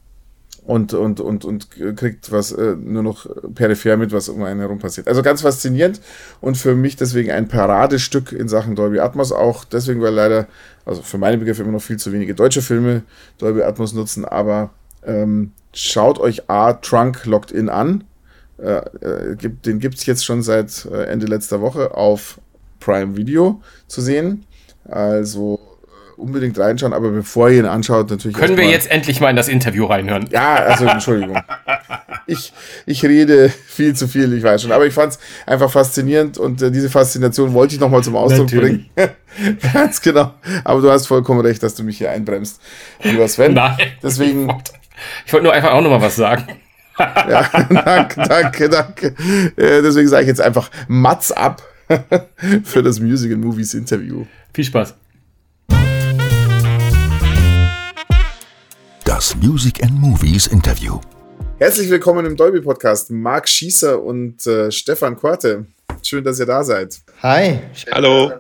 und, und, und, und kriegt was äh, nur noch peripher mit, was um einen herum passiert. Also ganz faszinierend und für mich deswegen ein Paradestück in Sachen Dolby Atmos, auch deswegen, weil leider, also für meine Begriffe immer noch viel zu wenige deutsche Filme Dolby Atmos nutzen, aber ähm, schaut euch A, Trunk Locked In an. Äh, äh, gibt, den gibt's jetzt schon seit äh, Ende letzter Woche auf Prime Video zu sehen. Also unbedingt reinschauen, aber bevor ihr ihn anschaut, natürlich. Können wir jetzt endlich mal in das Interview reinhören? Ja, also Entschuldigung. ich, ich rede viel zu viel, ich weiß schon. Aber ich fand es einfach faszinierend und äh, diese Faszination wollte ich nochmal zum Ausdruck natürlich. bringen. Ganz genau. Aber du hast vollkommen recht, dass du mich hier einbremst, lieber Sven. Nein. Deswegen. Ich wollte nur einfach auch nochmal was sagen. ja, danke, danke, danke. Äh, deswegen sage ich jetzt einfach Mats ab für das Music and Movies Interview. Viel Spaß. Das Music and Movies Interview. Herzlich willkommen im Dolby Podcast. Marc Schießer und äh, Stefan Korte. Schön, dass ihr da seid. Hi. Hallo.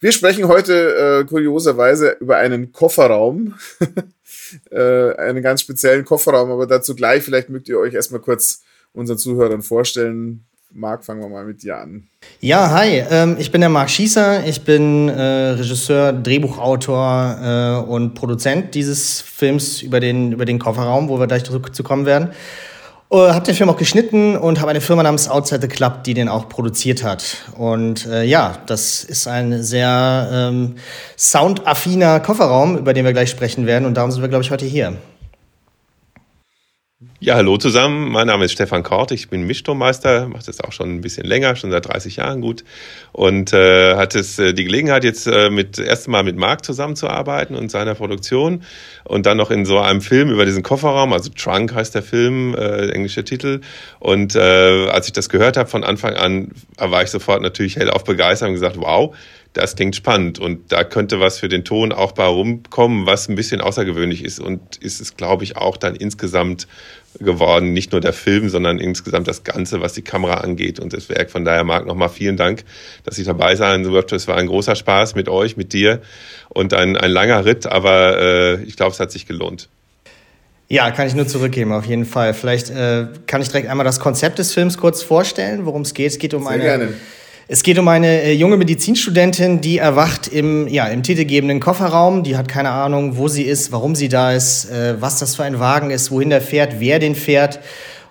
Wir sprechen heute äh, kurioserweise über einen Kofferraum. äh, einen ganz speziellen Kofferraum, aber dazu gleich. Vielleicht mögt ihr euch erstmal kurz unseren Zuhörern vorstellen. Marc, fangen wir mal mit dir an. Ja, hi, ähm, ich bin der Marc Schießer. Ich bin äh, Regisseur, Drehbuchautor äh, und Produzent dieses Films über den, über den Kofferraum, wo wir gleich zu kommen werden. Uh, habe den Film auch geschnitten und habe eine Firma namens Outside the Club, die den auch produziert hat. Und äh, ja, das ist ein sehr ähm, soundaffiner Kofferraum, über den wir gleich sprechen werden. Und darum sind wir, glaube ich, heute hier. Ja, hallo zusammen. Mein Name ist Stefan Kort. Ich bin Mischturmmeister, mache das auch schon ein bisschen länger, schon seit 30 Jahren gut. Und äh, hatte es äh, die Gelegenheit, jetzt äh, mit erst Mal mit Marc zusammenzuarbeiten und seiner Produktion. Und dann noch in so einem Film über diesen Kofferraum, also Trunk heißt der Film, äh, englischer Titel. Und äh, als ich das gehört habe von Anfang an, war ich sofort natürlich hellauf begeistert und gesagt, wow, das klingt spannend und da könnte was für den Ton auch bei rumkommen, was ein bisschen außergewöhnlich ist und ist es, glaube ich, auch dann insgesamt geworden, nicht nur der Film, sondern insgesamt das Ganze, was die Kamera angeht und das Werk. Von daher, Marc, nochmal vielen Dank, dass ich dabei sein durfte. Es war ein großer Spaß mit euch, mit dir und ein, ein langer Ritt, aber äh, ich glaube, es hat sich gelohnt. Ja, kann ich nur zurückgeben, auf jeden Fall. Vielleicht äh, kann ich direkt einmal das Konzept des Films kurz vorstellen, worum es geht. Es geht um Sehr eine gerne es geht um eine äh, junge Medizinstudentin, die erwacht im, ja, im titelgebenden Kofferraum. Die hat keine Ahnung, wo sie ist, warum sie da ist, äh, was das für ein Wagen ist, wohin der fährt, wer den fährt.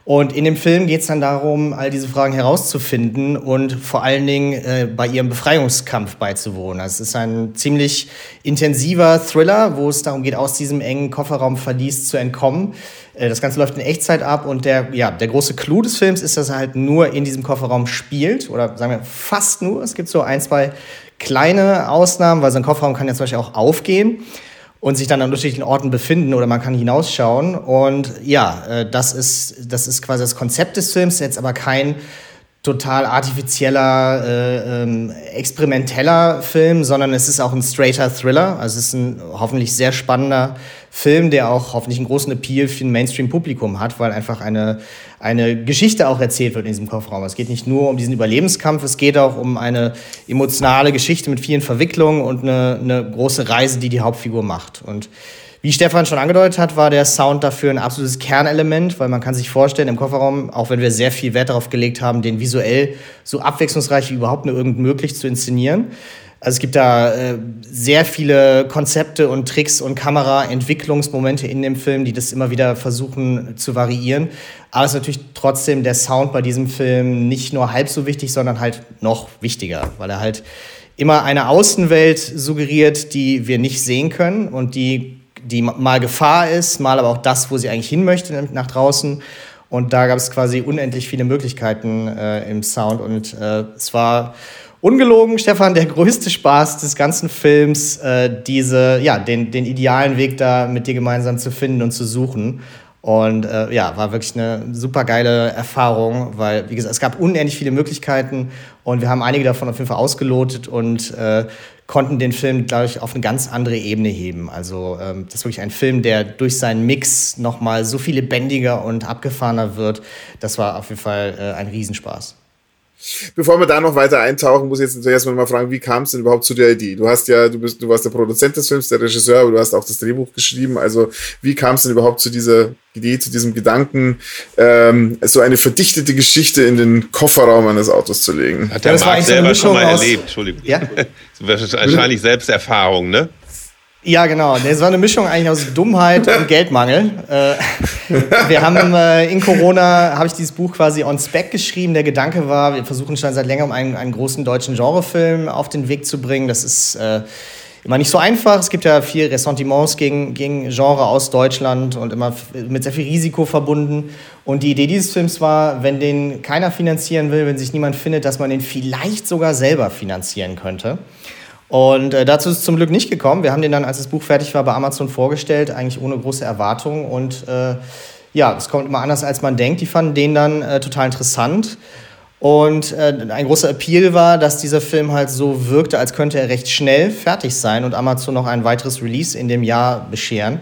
Und in dem Film geht es dann darum, all diese Fragen herauszufinden und vor allen Dingen äh, bei ihrem Befreiungskampf beizuwohnen. Also es ist ein ziemlich intensiver Thriller, wo es darum geht, aus diesem engen Kofferraumverlies zu entkommen. Äh, das Ganze läuft in Echtzeit ab und der, ja, der große Clou des Films ist, dass er halt nur in diesem Kofferraum spielt oder sagen wir fast nur. Es gibt so ein, zwei kleine Ausnahmen, weil so ein Kofferraum kann ja zum Beispiel auch aufgehen und sich dann an unterschiedlichen Orten befinden oder man kann hinausschauen. Und ja, äh, das ist, das ist quasi das Konzept des Films, jetzt aber kein total artifizieller, äh, ähm, experimenteller Film, sondern es ist auch ein straighter Thriller. Also es ist ein hoffentlich sehr spannender Film, der auch hoffentlich einen großen Appeal für ein Mainstream-Publikum hat, weil einfach eine, eine Geschichte auch erzählt wird in diesem Kofferraum. Es geht nicht nur um diesen Überlebenskampf, es geht auch um eine emotionale Geschichte mit vielen Verwicklungen und eine, eine große Reise, die die Hauptfigur macht. Und wie Stefan schon angedeutet hat, war der Sound dafür ein absolutes Kernelement, weil man kann sich vorstellen, im Kofferraum, auch wenn wir sehr viel Wert darauf gelegt haben, den visuell so abwechslungsreich wie überhaupt nur irgend möglich zu inszenieren. Also es gibt da äh, sehr viele Konzepte und Tricks und Kameraentwicklungsmomente in dem Film, die das immer wieder versuchen zu variieren. Aber es ist natürlich trotzdem der Sound bei diesem Film nicht nur halb so wichtig, sondern halt noch wichtiger, weil er halt immer eine Außenwelt suggeriert, die wir nicht sehen können und die die mal Gefahr ist, mal aber auch das, wo sie eigentlich hin möchte, nach draußen. Und da gab es quasi unendlich viele Möglichkeiten äh, im Sound. Und äh, es war ungelogen, Stefan, der größte Spaß des ganzen Films, äh, diese, ja, den, den idealen Weg da mit dir gemeinsam zu finden und zu suchen. Und äh, ja, war wirklich eine super geile Erfahrung, weil, wie gesagt, es gab unendlich viele Möglichkeiten und wir haben einige davon auf jeden Fall ausgelotet und äh, konnten den Film, glaube ich, auf eine ganz andere Ebene heben. Also ähm, das ist wirklich ein Film, der durch seinen Mix nochmal so viel lebendiger und abgefahrener wird. Das war auf jeden Fall äh, ein Riesenspaß. Bevor wir da noch weiter eintauchen, muss ich jetzt natürlich erstmal mal fragen, wie kam es denn überhaupt zu der Idee? Du hast ja, du bist, du warst der Produzent des Films, der Regisseur, aber du hast auch das Drehbuch geschrieben. Also wie kam es denn überhaupt zu dieser Idee, zu diesem Gedanken, ähm, so eine verdichtete Geschichte in den Kofferraum eines Autos zu legen? Hat der ja, Marc selber schon mal erlebt, Entschuldigung. Ja? Wahrscheinlich Selbsterfahrung, ne? Ja, genau. Es war eine Mischung eigentlich aus Dummheit und Geldmangel. Äh, wir haben äh, in Corona habe ich dieses Buch quasi on spec geschrieben. Der Gedanke war, wir versuchen schon seit längerem einen, einen großen deutschen Genrefilm auf den Weg zu bringen. Das ist äh, immer nicht so einfach. Es gibt ja viel Ressentiments gegen, gegen Genre aus Deutschland und immer mit sehr viel Risiko verbunden. Und die Idee dieses Films war, wenn den keiner finanzieren will, wenn sich niemand findet, dass man den vielleicht sogar selber finanzieren könnte. Und äh, dazu ist es zum Glück nicht gekommen. Wir haben den dann, als das Buch fertig war, bei Amazon vorgestellt, eigentlich ohne große Erwartungen. Und äh, ja, es kommt immer anders, als man denkt. Die fanden den dann äh, total interessant. Und äh, ein großer Appeal war, dass dieser Film halt so wirkte, als könnte er recht schnell fertig sein und Amazon noch ein weiteres Release in dem Jahr bescheren.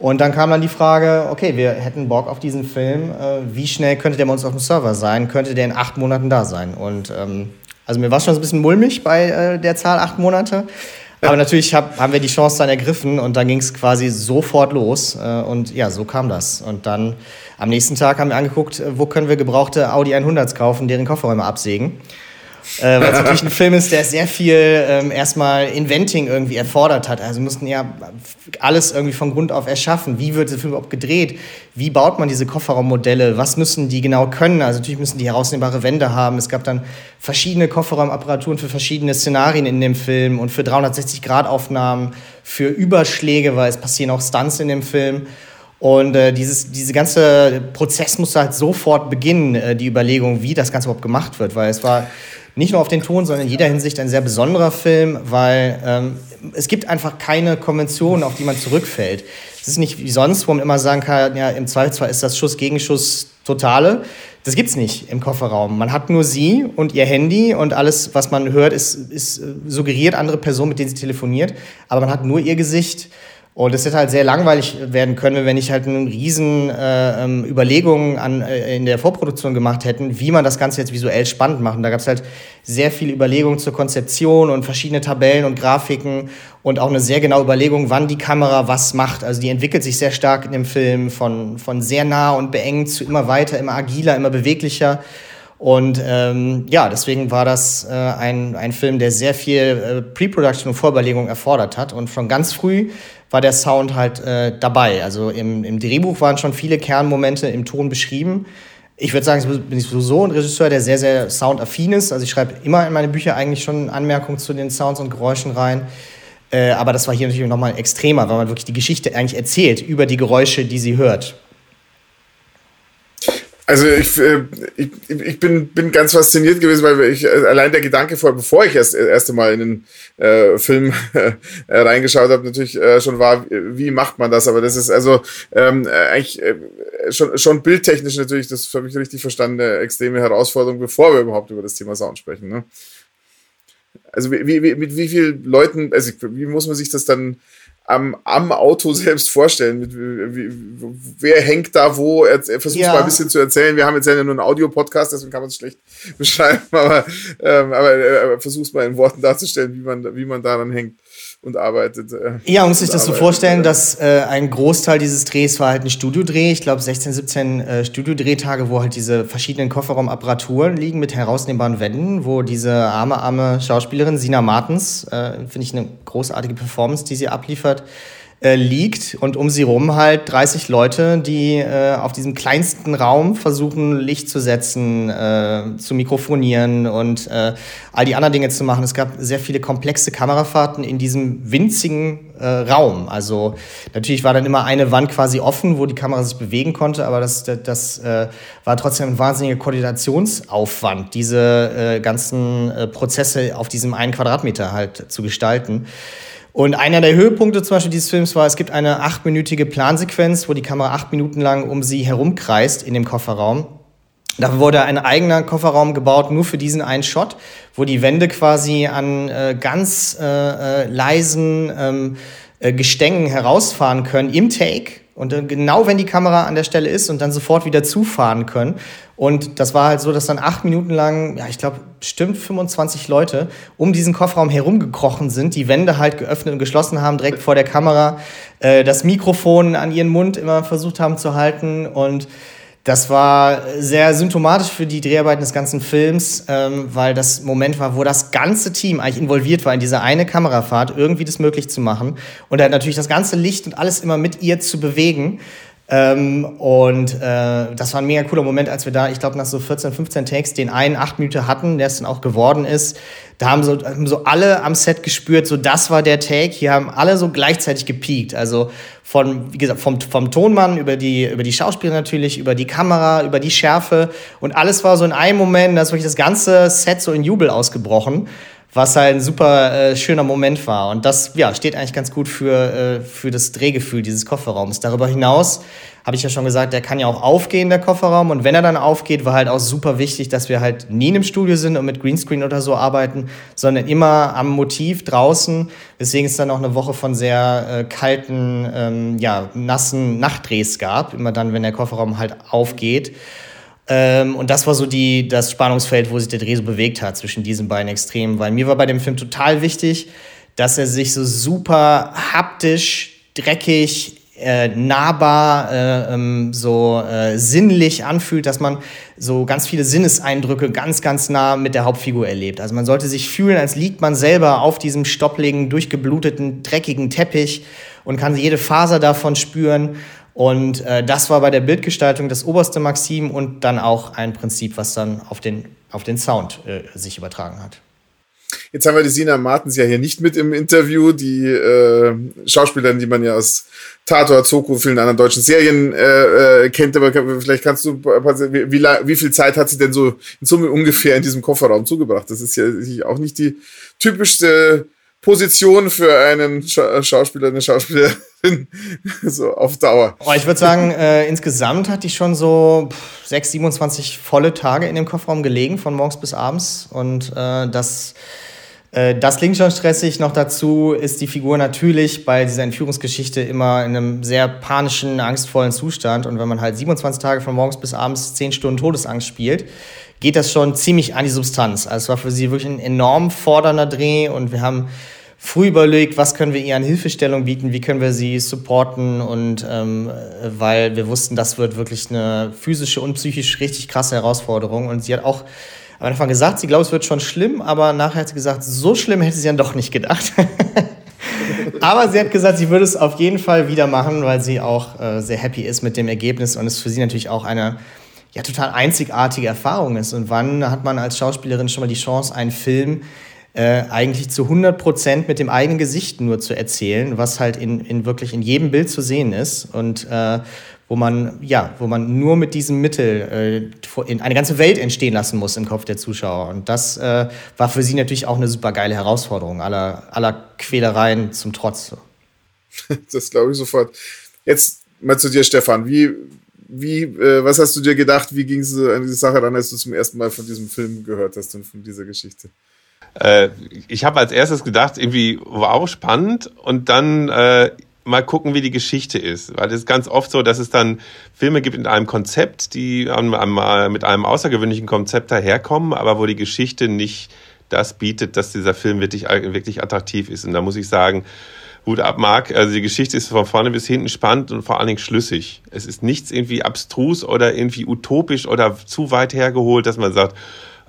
Und dann kam dann die Frage, okay, wir hätten Bock auf diesen Film. Äh, wie schnell könnte der bei uns auf dem Server sein? Könnte der in acht Monaten da sein? Und ähm, also mir war schon ein bisschen mulmig bei äh, der Zahl acht Monate. Aber natürlich hab, haben wir die Chance dann ergriffen und dann ging es quasi sofort los. Äh, und ja, so kam das. Und dann am nächsten Tag haben wir angeguckt, äh, wo können wir gebrauchte Audi 100s kaufen, deren Kofferräume absägen. Äh, weil es natürlich ein Film ist, der sehr viel ähm, erstmal Inventing irgendwie erfordert hat. Also mussten ja alles irgendwie von Grund auf erschaffen. Wie wird der Film überhaupt gedreht? Wie baut man diese Kofferraummodelle? Was müssen die genau können? Also natürlich müssen die herausnehmbare Wände haben. Es gab dann verschiedene Kofferraumapparaturen für verschiedene Szenarien in dem Film und für 360-Grad-Aufnahmen, für Überschläge, weil es passieren auch Stunts in dem Film. Und äh, dieses, diese ganze Prozess musste halt sofort beginnen, äh, die Überlegung, wie das Ganze überhaupt gemacht wird, weil es war nicht nur auf den Ton, sondern in jeder Hinsicht ein sehr besonderer Film, weil ähm, es gibt einfach keine Konvention, auf die man zurückfällt. Es ist nicht wie sonst, wo man immer sagen kann, ja, im Zweifelsfall ist das Schuss Gegenschuss totale. Das gibt's nicht im Kofferraum. Man hat nur sie und ihr Handy und alles, was man hört, ist, ist äh, suggeriert andere Personen, mit denen sie telefoniert, aber man hat nur ihr Gesicht. Und es hätte halt sehr langweilig werden können, wenn ich halt eine riesen äh, ähm, Überlegungen an, äh, in der Vorproduktion gemacht hätten, wie man das Ganze jetzt visuell spannend macht. Und da gab es halt sehr viele Überlegungen zur Konzeption und verschiedene Tabellen und Grafiken und auch eine sehr genaue Überlegung, wann die Kamera was macht. Also die entwickelt sich sehr stark in dem Film von, von sehr nah und beengt zu immer weiter, immer agiler, immer beweglicher. Und ähm, ja, deswegen war das äh, ein, ein Film, der sehr viel äh, Pre-Production und Vorüberlegung erfordert hat. Und schon ganz früh war der Sound halt äh, dabei. Also im, im Drehbuch waren schon viele Kernmomente im Ton beschrieben. Ich würde sagen, ich bin sowieso ein Regisseur, der sehr, sehr soundaffin ist. Also ich schreibe immer in meine Bücher eigentlich schon Anmerkungen zu den Sounds und Geräuschen rein. Äh, aber das war hier natürlich nochmal extremer, weil man wirklich die Geschichte eigentlich erzählt über die Geräusche, die sie hört. Also ich, äh, ich, ich bin, bin ganz fasziniert gewesen, weil ich äh, allein der Gedanke vor, bevor ich das erste Mal in den äh, Film äh, reingeschaut habe, natürlich äh, schon war, wie macht man das? Aber das ist also ähm, eigentlich äh, schon, schon bildtechnisch natürlich, das habe ich richtig verstanden, eine extreme Herausforderung, bevor wir überhaupt über das Thema Sound sprechen. Ne? Also wie, wie, mit wie vielen Leuten, also wie muss man sich das dann am, am Auto selbst vorstellen. Mit, wie, wer hängt da wo? Er versucht ja. mal ein bisschen zu erzählen. Wir haben jetzt ja nur einen Audio-Podcast, deswegen kann man es schlecht beschreiben, aber, ähm, aber äh, versucht mal in Worten darzustellen, wie man, wie man daran hängt und arbeitet. Äh, ja, man muss sich das so vorstellen, dass äh, ein Großteil dieses Drehs war halt ein Studiodreh. Ich glaube 16, 17 äh, Studiodrehtage, wo halt diese verschiedenen Kofferraumapparaturen liegen mit herausnehmbaren Wänden, wo diese arme, arme Schauspielerin Sina Martens, äh, finde ich eine großartige Performance, die sie abliefert, äh, liegt und um sie rum halt 30 Leute, die äh, auf diesem kleinsten Raum versuchen, Licht zu setzen, äh, zu mikrofonieren und äh, all die anderen Dinge zu machen. Es gab sehr viele komplexe Kamerafahrten in diesem winzigen äh, Raum. Also natürlich war dann immer eine Wand quasi offen, wo die Kamera sich bewegen konnte, aber das, das, das äh, war trotzdem ein wahnsinniger Koordinationsaufwand, diese äh, ganzen äh, Prozesse auf diesem einen Quadratmeter halt zu gestalten. Und einer der Höhepunkte zum Beispiel dieses Films war, es gibt eine achtminütige Plansequenz, wo die Kamera acht Minuten lang um sie herumkreist in dem Kofferraum. Dafür wurde ein eigener Kofferraum gebaut, nur für diesen einen Shot, wo die Wände quasi an äh, ganz äh, äh, leisen ähm, äh, Gestängen herausfahren können im Take. Und äh, genau wenn die Kamera an der Stelle ist und dann sofort wieder zufahren können. Und das war halt so, dass dann acht Minuten lang, ja, ich glaube, bestimmt 25 Leute um diesen Kofferraum herumgekrochen sind, die Wände halt geöffnet und geschlossen haben, direkt vor der Kamera, äh, das Mikrofon an ihren Mund immer versucht haben zu halten und das war sehr symptomatisch für die Dreharbeiten des ganzen Films, ähm, weil das Moment war, wo das ganze Team eigentlich involviert war in diese eine Kamerafahrt, irgendwie das möglich zu machen. Und dann natürlich das ganze Licht und alles immer mit ihr zu bewegen. Ähm, und äh, das war ein mega cooler Moment, als wir da, ich glaube, nach so 14, 15 Takes den einen acht Minuten hatten, der es dann auch geworden ist. Da haben so, haben so alle am Set gespürt, so das war der Take. Hier haben alle so gleichzeitig gepiekt. Also von, wie gesagt, vom, vom Tonmann über die, über die Schauspieler natürlich, über die Kamera, über die Schärfe. Und alles war so in einem Moment, da ist wirklich das ganze Set so in Jubel ausgebrochen was halt ein super äh, schöner Moment war. Und das ja, steht eigentlich ganz gut für, äh, für das Drehgefühl dieses Kofferraums. Darüber hinaus habe ich ja schon gesagt, der kann ja auch aufgehen, der Kofferraum. Und wenn er dann aufgeht, war halt auch super wichtig, dass wir halt nie in einem Studio sind und mit Greenscreen oder so arbeiten, sondern immer am Motiv draußen. Deswegen es dann auch eine Woche von sehr äh, kalten, ähm, ja, nassen Nachtdrehs gab. Immer dann, wenn der Kofferraum halt aufgeht. Ähm, und das war so die, das Spannungsfeld, wo sich der Dreh so bewegt hat zwischen diesen beiden Extremen. Weil mir war bei dem Film total wichtig, dass er sich so super haptisch, dreckig, äh, nahbar, äh, ähm, so äh, sinnlich anfühlt, dass man so ganz viele Sinneseindrücke ganz, ganz nah mit der Hauptfigur erlebt. Also man sollte sich fühlen, als liegt man selber auf diesem stoppligen, durchgebluteten, dreckigen Teppich und kann jede Faser davon spüren. Und äh, das war bei der Bildgestaltung das oberste Maxim und dann auch ein Prinzip, was dann auf den, auf den Sound äh, sich übertragen hat. Jetzt haben wir die Sina Martens ja hier nicht mit im Interview, die äh, Schauspielerin, die man ja aus Tator, Zoko, vielen anderen deutschen Serien äh, äh, kennt, aber vielleicht kannst du, wie, wie, wie viel Zeit hat sie denn so in Summe ungefähr in diesem Kofferraum zugebracht? Das ist ja auch nicht die typischste Position für einen Scha Schauspieler, eine Schauspielerin so auf Dauer. Oh, ich würde sagen, äh, insgesamt hatte ich schon so 6, 27 volle Tage in dem Kofferraum gelegen, von morgens bis abends. Und äh, das, äh, das klingt schon stressig. Noch dazu ist die Figur natürlich bei dieser Entführungsgeschichte immer in einem sehr panischen, angstvollen Zustand. Und wenn man halt 27 Tage von morgens bis abends 10 Stunden Todesangst spielt, geht das schon ziemlich an die Substanz. Also es war für sie wirklich ein enorm fordernder Dreh und wir haben früh überlegt, was können wir ihr an Hilfestellung bieten, wie können wir sie supporten und ähm, weil wir wussten, das wird wirklich eine physische und psychisch richtig krasse Herausforderung und sie hat auch am Anfang gesagt, sie glaubt, es wird schon schlimm, aber nachher hat sie gesagt, so schlimm hätte sie dann doch nicht gedacht. aber sie hat gesagt, sie würde es auf jeden Fall wieder machen, weil sie auch äh, sehr happy ist mit dem Ergebnis und es für sie natürlich auch eine ja, total einzigartige Erfahrung ist. Und wann hat man als Schauspielerin schon mal die Chance, einen Film äh, eigentlich zu 100 Prozent mit dem eigenen Gesicht nur zu erzählen, was halt in, in wirklich in jedem Bild zu sehen ist und äh, wo man ja, wo man nur mit diesem Mittel äh, in eine ganze Welt entstehen lassen muss im Kopf der Zuschauer. Und das äh, war für sie natürlich auch eine super geile Herausforderung, aller, aller Quälereien zum Trotz. Das glaube ich sofort. Jetzt mal zu dir, Stefan. Wie, wie, äh, was hast du dir gedacht? Wie ging es an diese Sache ran, als du zum ersten Mal von diesem Film gehört hast und von dieser Geschichte? Äh, ich habe als erstes gedacht, irgendwie, wow, spannend. Und dann äh, mal gucken, wie die Geschichte ist. Weil es ist ganz oft so, dass es dann Filme gibt mit einem Konzept, die an, an, mit einem außergewöhnlichen Konzept daherkommen, aber wo die Geschichte nicht das bietet, dass dieser Film wirklich, wirklich attraktiv ist. Und da muss ich sagen, Hut ab, Marc. Also die Geschichte ist von vorne bis hinten spannend und vor allen Dingen schlüssig. Es ist nichts irgendwie abstrus oder irgendwie utopisch oder zu weit hergeholt, dass man sagt,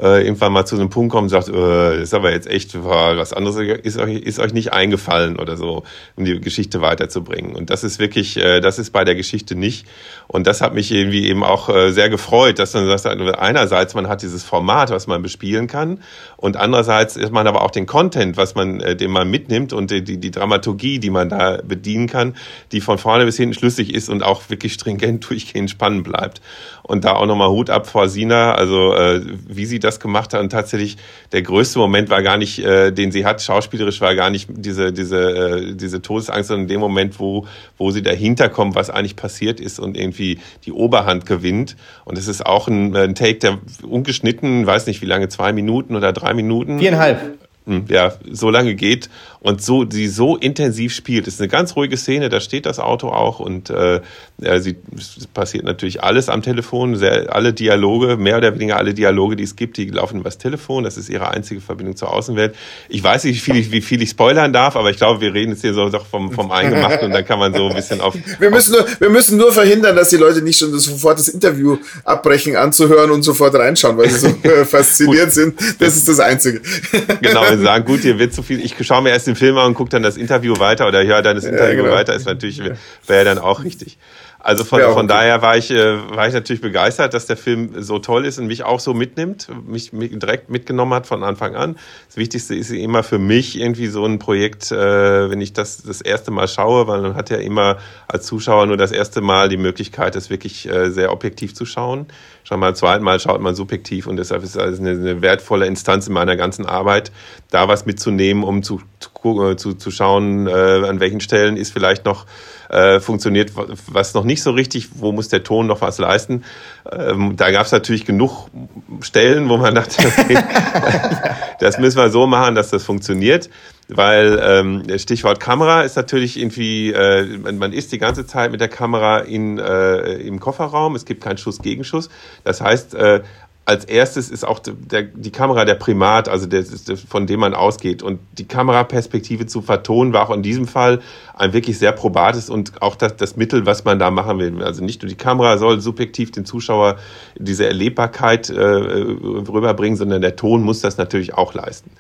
äh, irgendwann mal zu einem Punkt kommt und sagt, äh, ist aber jetzt echt was anderes ist euch, ist euch nicht eingefallen oder so, um die Geschichte weiterzubringen. Und das ist wirklich, äh, das ist bei der Geschichte nicht. Und das hat mich irgendwie eben auch äh, sehr gefreut, dass man sagt, einerseits man hat dieses Format, was man bespielen kann, und andererseits ist man aber auch den Content, was man, äh, den man mitnimmt und die, die Dramaturgie, die man da bedienen kann, die von vorne bis hinten schlüssig ist und auch wirklich stringent durchgehend spannend bleibt. Und da auch nochmal Hut ab vor Sina, also äh, wie sie das gemacht hat. Und tatsächlich der größte Moment war gar nicht, äh, den sie hat, schauspielerisch war gar nicht diese, diese, äh, diese Todesangst, sondern in dem Moment, wo, wo sie dahinter kommt, was eigentlich passiert ist und irgendwie die Oberhand gewinnt. Und es ist auch ein, ein Take, der ungeschnitten, weiß nicht wie lange, zwei Minuten oder drei Minuten. Viereinhalb. Hm, ja, so lange geht und so sie so intensiv spielt. Es ist eine ganz ruhige Szene, da steht das Auto auch und äh, sie es passiert natürlich alles am Telefon, sehr, alle Dialoge, mehr oder weniger alle Dialoge, die es gibt, die laufen übers Telefon. Das ist ihre einzige Verbindung zur Außenwelt. Ich weiß nicht, wie viel ich, wie viel ich spoilern darf, aber ich glaube, wir reden jetzt hier so doch vom, vom Eingemachten und dann kann man so ein bisschen auf. Wir müssen nur, wir müssen nur verhindern, dass die Leute nicht schon sofort das Interview abbrechen, anzuhören und sofort reinschauen, weil sie so fasziniert sind. Das ist das Einzige. genau sie sagen, gut, hier wird zu viel, ich schaue mir erst den Film an und gucke dann das Interview weiter oder höre dann das Interview ja, genau. weiter, ist natürlich, wäre dann auch richtig. Also von, ja, von daher war ich, äh, war ich natürlich begeistert, dass der Film so toll ist und mich auch so mitnimmt, mich, direkt mitgenommen hat von Anfang an. Das Wichtigste ist immer für mich irgendwie so ein Projekt, äh, wenn ich das das erste Mal schaue, weil man hat ja immer als Zuschauer nur das erste Mal die Möglichkeit, das wirklich äh, sehr objektiv zu schauen. Schon mal zweiten Mal schaut man subjektiv und deshalb ist es eine, eine wertvolle Instanz in meiner ganzen Arbeit, da was mitzunehmen, um zu, zu, zu, zu schauen, äh, an welchen Stellen ist vielleicht noch äh, funktioniert was noch nicht so richtig, wo muss der Ton noch was leisten. Ähm, da gab es natürlich genug Stellen, wo man dachte, okay, das müssen wir so machen, dass das funktioniert. Weil ähm, Stichwort Kamera ist natürlich irgendwie, äh, man, ist die ganze Zeit mit der Kamera in, äh, im Kofferraum, es gibt keinen Schuss Gegenschuss. Das heißt, äh, als erstes ist auch der, die Kamera der Primat, also der, von dem man ausgeht. Und die Kameraperspektive zu vertonen war auch in diesem Fall ein wirklich sehr probates und auch das, das Mittel, was man da machen will. Also nicht nur die Kamera soll subjektiv den Zuschauer diese Erlebbarkeit äh, rüberbringen, sondern der Ton muss das natürlich auch leisten.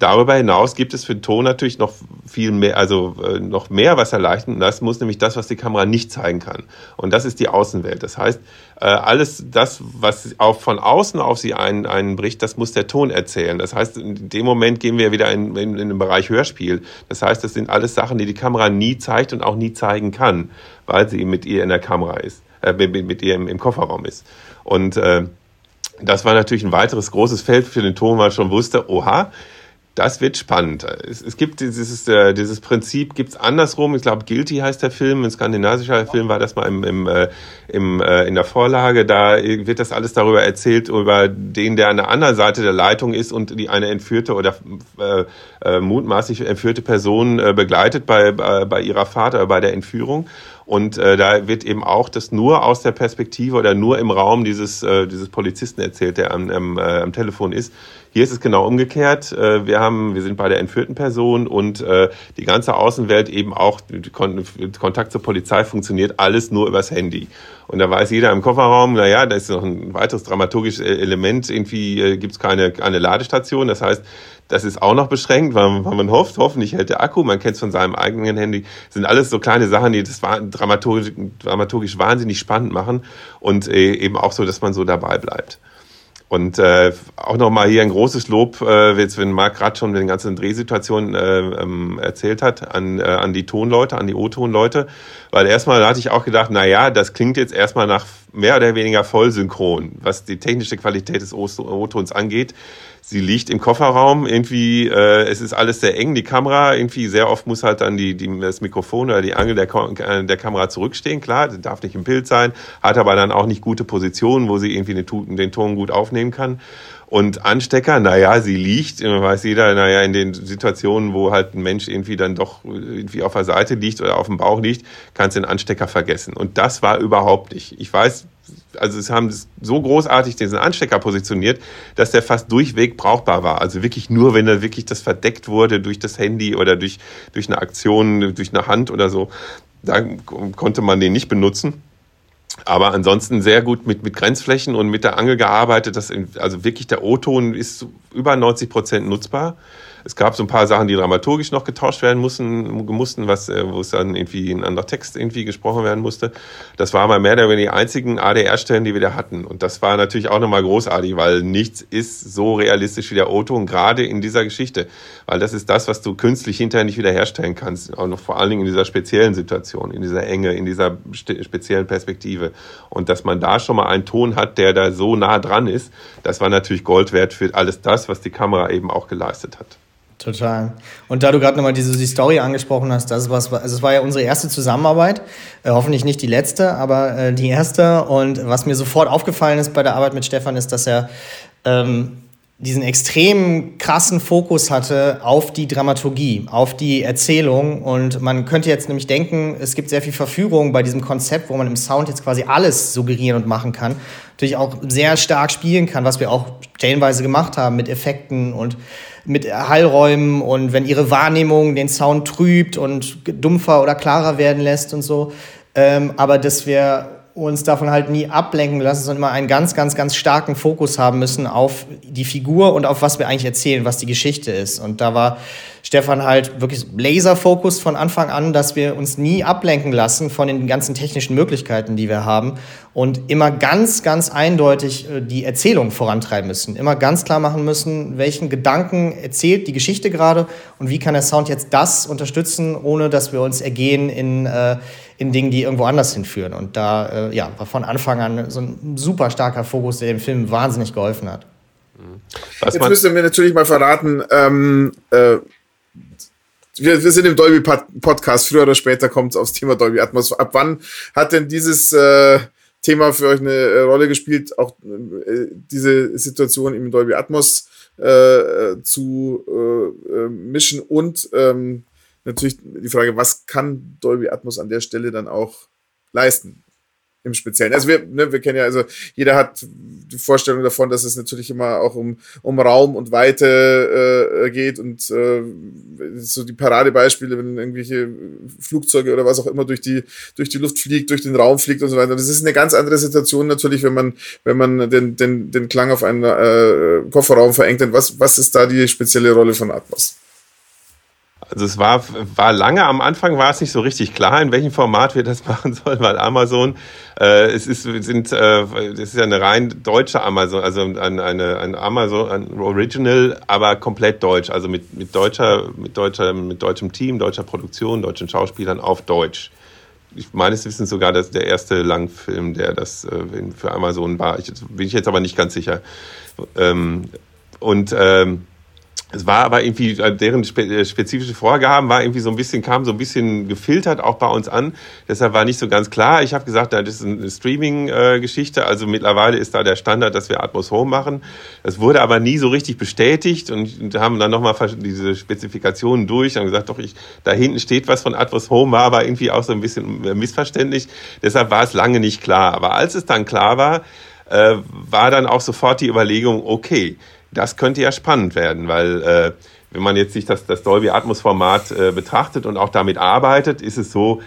Darüber hinaus gibt es für den Ton natürlich noch viel mehr, also äh, noch mehr, was erleichtert. Und das muss nämlich das, was die Kamera nicht zeigen kann. Und das ist die Außenwelt. Das heißt, äh, alles das, was auch von außen auf sie ein, einbricht, das muss der Ton erzählen. Das heißt, in dem Moment gehen wir wieder in, in, in den Bereich Hörspiel. Das heißt, das sind alles Sachen, die die Kamera nie zeigt und auch nie zeigen kann, weil sie mit ihr in der Kamera ist, äh, mit, mit ihr im, im Kofferraum ist. Und äh, das war natürlich ein weiteres großes Feld für den Ton, weil man schon wusste, oha, das wird spannend. Es, es gibt dieses, äh, dieses Prinzip, gibt es andersrum. Ich glaube, Guilty heißt der Film, ein skandinavischer Film war das mal im, im, äh, im, äh, in der Vorlage. Da wird das alles darüber erzählt, über den, der an der anderen Seite der Leitung ist und die eine entführte oder äh, äh, mutmaßlich entführte Person äh, begleitet bei, bei, bei ihrer Fahrt oder bei der Entführung. Und äh, da wird eben auch das nur aus der Perspektive oder nur im Raum dieses, äh, dieses Polizisten erzählt, der am, am, äh, am Telefon ist. Hier ist es genau umgekehrt. Äh, wir haben, wir sind bei der entführten Person und äh, die ganze Außenwelt eben auch, Kontakt zur Polizei funktioniert alles nur übers Handy. Und da weiß jeder im Kofferraum, naja, da ist noch ein weiteres dramaturgisches Element, irgendwie äh, gibt es keine, keine Ladestation. Das heißt, das ist auch noch beschränkt, weil, weil man hofft, hoffentlich hält der Akku, man kennt es von seinem eigenen Handy. Das sind alles so kleine Sachen, die das dramaturgisch, dramaturgisch wahnsinnig spannend machen und äh, eben auch so, dass man so dabei bleibt. Und äh, auch nochmal hier ein großes Lob, äh, jetzt, wenn Marc gerade schon den ganzen Drehsituationen äh, ähm, erzählt hat, an, äh, an die Tonleute, an die O-Tonleute. Weil erstmal hatte ich auch gedacht, na ja, das klingt jetzt erstmal nach mehr oder weniger Vollsynchron, was die technische Qualität des O-Tons angeht. Sie liegt im Kofferraum, irgendwie, äh, es ist alles sehr eng, die Kamera, irgendwie sehr oft muss halt dann die, die, das Mikrofon oder die Angel der, äh, der Kamera zurückstehen, klar, darf nicht im Bild sein, hat aber dann auch nicht gute Positionen, wo sie irgendwie den, den Ton gut aufnehmen kann. Und Anstecker, naja, sie liegt, weiß jeder, naja, in den Situationen, wo halt ein Mensch irgendwie dann doch irgendwie auf der Seite liegt oder auf dem Bauch liegt, kannst du den Anstecker vergessen. Und das war überhaupt nicht. Ich weiß, also sie haben so großartig diesen Anstecker positioniert, dass der fast durchweg brauchbar war. Also wirklich nur, wenn er wirklich das verdeckt wurde durch das Handy oder durch, durch eine Aktion, durch eine Hand oder so, dann konnte man den nicht benutzen. Aber ansonsten sehr gut mit, mit Grenzflächen und mit der Angel gearbeitet. Das, also wirklich der O-Ton ist über 90 Prozent nutzbar. Es gab so ein paar Sachen, die dramaturgisch noch getauscht werden mussten, mussten was, äh, wo es dann irgendwie ein anderer Text irgendwie gesprochen werden musste. Das war mal mehr oder weniger die einzigen ADR-Stellen, die wir da hatten. Und das war natürlich auch nochmal großartig, weil nichts ist so realistisch wie der O-Ton, gerade in dieser Geschichte. Weil das ist das, was du künstlich hinterher nicht wiederherstellen kannst. Auch vor allen Dingen in dieser speziellen Situation, in dieser Enge, in dieser speziellen Perspektive. Und dass man da schon mal einen Ton hat, der da so nah dran ist, das war natürlich Gold wert für alles das, was die Kamera eben auch geleistet hat. Total. Und da du gerade nochmal diese die Story angesprochen hast, das was, also es war ja unsere erste Zusammenarbeit, äh, hoffentlich nicht die letzte, aber äh, die erste. Und was mir sofort aufgefallen ist bei der Arbeit mit Stefan, ist, dass er ähm, diesen extrem krassen Fokus hatte auf die Dramaturgie, auf die Erzählung. Und man könnte jetzt nämlich denken, es gibt sehr viel Verführung bei diesem Konzept, wo man im Sound jetzt quasi alles suggerieren und machen kann. Natürlich auch sehr stark spielen kann, was wir auch stellenweise gemacht haben mit Effekten und mit Hallräumen und wenn ihre Wahrnehmung den Sound trübt und dumpfer oder klarer werden lässt und so. Ähm, aber dass wir uns davon halt nie ablenken lassen, sondern immer einen ganz, ganz, ganz starken Fokus haben müssen auf die Figur und auf was wir eigentlich erzählen, was die Geschichte ist. Und da war Stefan halt wirklich Laserfokus von Anfang an, dass wir uns nie ablenken lassen von den ganzen technischen Möglichkeiten, die wir haben und immer ganz, ganz eindeutig äh, die Erzählung vorantreiben müssen. Immer ganz klar machen müssen, welchen Gedanken erzählt die Geschichte gerade und wie kann der Sound jetzt das unterstützen, ohne dass wir uns ergehen in, äh, in Dingen, die irgendwo anders hinführen. Und da äh, ja, war von Anfang an so ein super starker Fokus, der dem Film wahnsinnig geholfen hat. Was Jetzt müsst ihr mir natürlich mal verraten, ähm, äh, wir, wir sind im Dolby Podcast, früher oder später kommt es aufs Thema Dolby Atmos. Ab wann hat denn dieses äh, Thema für euch eine äh, Rolle gespielt, auch äh, diese Situation im Dolby Atmos äh, zu äh, äh, mischen und ähm, natürlich die Frage, was kann Dolby Atmos an der Stelle dann auch leisten? im Speziellen. Also wir, ne, wir kennen ja, also jeder hat die Vorstellung davon, dass es natürlich immer auch um, um Raum und Weite äh, geht und äh, so die Paradebeispiele, wenn irgendwelche Flugzeuge oder was auch immer durch die, durch die Luft fliegt, durch den Raum fliegt und so weiter. Das ist eine ganz andere Situation natürlich, wenn man, wenn man den, den, den Klang auf einen äh, Kofferraum verengt. Was, was ist da die spezielle Rolle von Atmos? Also es war, war lange am Anfang war es nicht so richtig klar, in welchem Format wir das machen sollen, weil Amazon, äh, es ist, sind, äh, das ist ja eine rein deutsche Amazon, also eine, eine, ein Amazon, ein Original, aber komplett deutsch, also mit, mit deutscher, mit deutscher, mit deutschem Team, deutscher Produktion, deutschen Schauspielern auf Deutsch. Ich meines Wissens sogar das der erste Langfilm, der das äh, für Amazon war. Ich, bin ich jetzt aber nicht ganz sicher. Ähm, und ähm, es war aber irgendwie, äh, deren äh, spezifische Vorgaben war irgendwie so ein bisschen, kam so ein bisschen gefiltert auch bei uns an. Deshalb war nicht so ganz klar. Ich habe gesagt, das ist eine Streaming-Geschichte. Also mittlerweile ist da der Standard, dass wir Atmos Home machen. Das wurde aber nie so richtig bestätigt und haben dann nochmal diese Spezifikationen durch und gesagt, doch, ich, da hinten steht was von Atmos Home, war aber irgendwie auch so ein bisschen äh, missverständlich. Deshalb war es lange nicht klar. Aber als es dann klar war, war dann auch sofort die Überlegung, okay, das könnte ja spannend werden, weil äh, wenn man jetzt sich das, das Dolby Atmos Format äh, betrachtet und auch damit arbeitet, ist es so,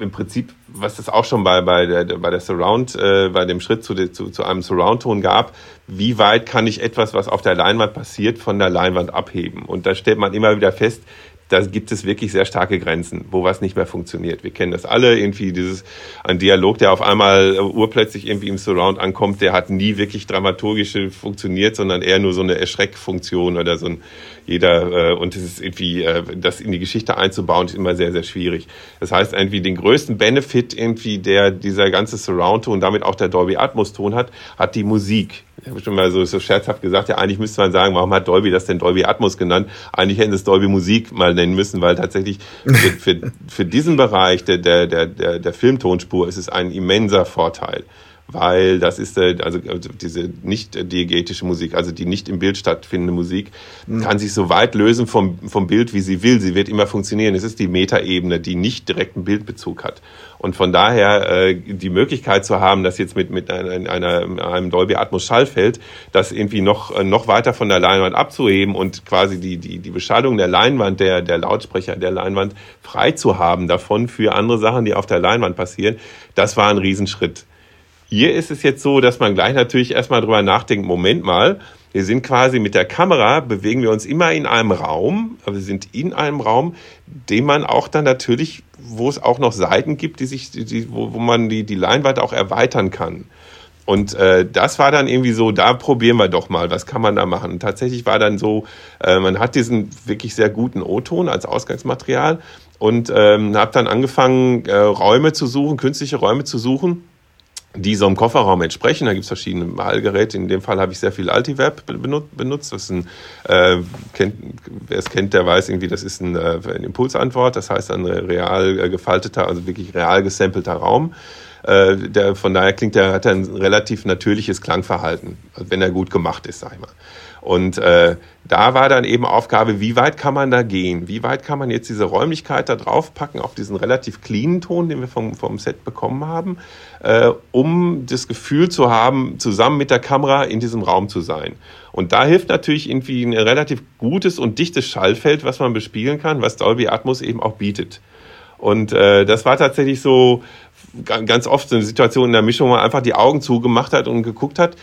im Prinzip, was es auch schon bei, bei, der, bei der Surround, äh, bei dem Schritt zu, zu, zu einem Surround-Ton gab, wie weit kann ich etwas, was auf der Leinwand passiert, von der Leinwand abheben? Und da stellt man immer wieder fest, da gibt es wirklich sehr starke Grenzen, wo was nicht mehr funktioniert. Wir kennen das alle, irgendwie dieses, ein Dialog, der auf einmal äh, urplötzlich irgendwie im Surround ankommt, der hat nie wirklich dramaturgische funktioniert, sondern eher nur so eine Erschreckfunktion oder so ein, jeder, äh, und es ist irgendwie, äh, das in die Geschichte einzubauen, ist immer sehr, sehr schwierig. Das heißt, irgendwie den größten Benefit irgendwie, der dieser ganze Surround-Ton und damit auch der Dolby Atmos-Ton hat, hat die Musik. Ich habe schon mal so, so scherzhaft gesagt, ja, eigentlich müsste man sagen, warum hat Dolby das denn Dolby Atmos genannt? Eigentlich hätten es Dolby Musik mal nennen müssen, weil tatsächlich für, für, für diesen Bereich der, der, der, der Filmtonspur ist es ein immenser Vorteil weil das ist äh, also, also diese nicht diegetische Musik, also die nicht im Bild stattfindende Musik, mhm. kann sich so weit lösen vom, vom Bild, wie sie will. Sie wird immer funktionieren. Es ist die Metaebene, die nicht direkten Bildbezug hat. Und von daher äh, die Möglichkeit zu haben, dass jetzt mit, mit einer, einer, einem Dolby Atmos Schallfeld, das irgendwie noch, äh, noch weiter von der Leinwand abzuheben und quasi die, die, die Beschallung der Leinwand, der, der Lautsprecher der Leinwand frei zu haben davon für andere Sachen, die auf der Leinwand passieren, das war ein Riesenschritt. Hier ist es jetzt so, dass man gleich natürlich erstmal drüber nachdenkt, Moment mal, wir sind quasi mit der Kamera, bewegen wir uns immer in einem Raum, aber wir sind in einem Raum, den man auch dann natürlich, wo es auch noch Seiten gibt, die sich, die, wo, wo man die, die Leinwand auch erweitern kann. Und äh, das war dann irgendwie so, da probieren wir doch mal, was kann man da machen. Und tatsächlich war dann so, äh, man hat diesen wirklich sehr guten O-Ton als Ausgangsmaterial und ähm, habe dann angefangen, äh, Räume zu suchen, künstliche Räume zu suchen die so im Kofferraum entsprechen. Da gibt es verschiedene Malgeräte. In dem Fall habe ich sehr viel Altiverb benutzt. Das ist ein, äh, wer es kennt, der weiß irgendwie, das ist ein, äh, eine Impulsantwort. Das heißt ein real äh, gefalteter, also wirklich real gesampelter Raum. Äh, der, von daher klingt der, hat er ein relativ natürliches Klangverhalten, wenn er gut gemacht ist, sag ich mal. Und äh, da war dann eben Aufgabe, wie weit kann man da gehen? Wie weit kann man jetzt diese Räumlichkeit da draufpacken auf diesen relativ cleanen Ton, den wir vom, vom Set bekommen haben, äh, um das Gefühl zu haben, zusammen mit der Kamera in diesem Raum zu sein. Und da hilft natürlich irgendwie ein relativ gutes und dichtes Schallfeld, was man bespielen kann, was Dolby Atmos eben auch bietet. Und äh, das war tatsächlich so ganz oft so eine Situation in der Mischung, wo man einfach die Augen zugemacht hat und geguckt hat,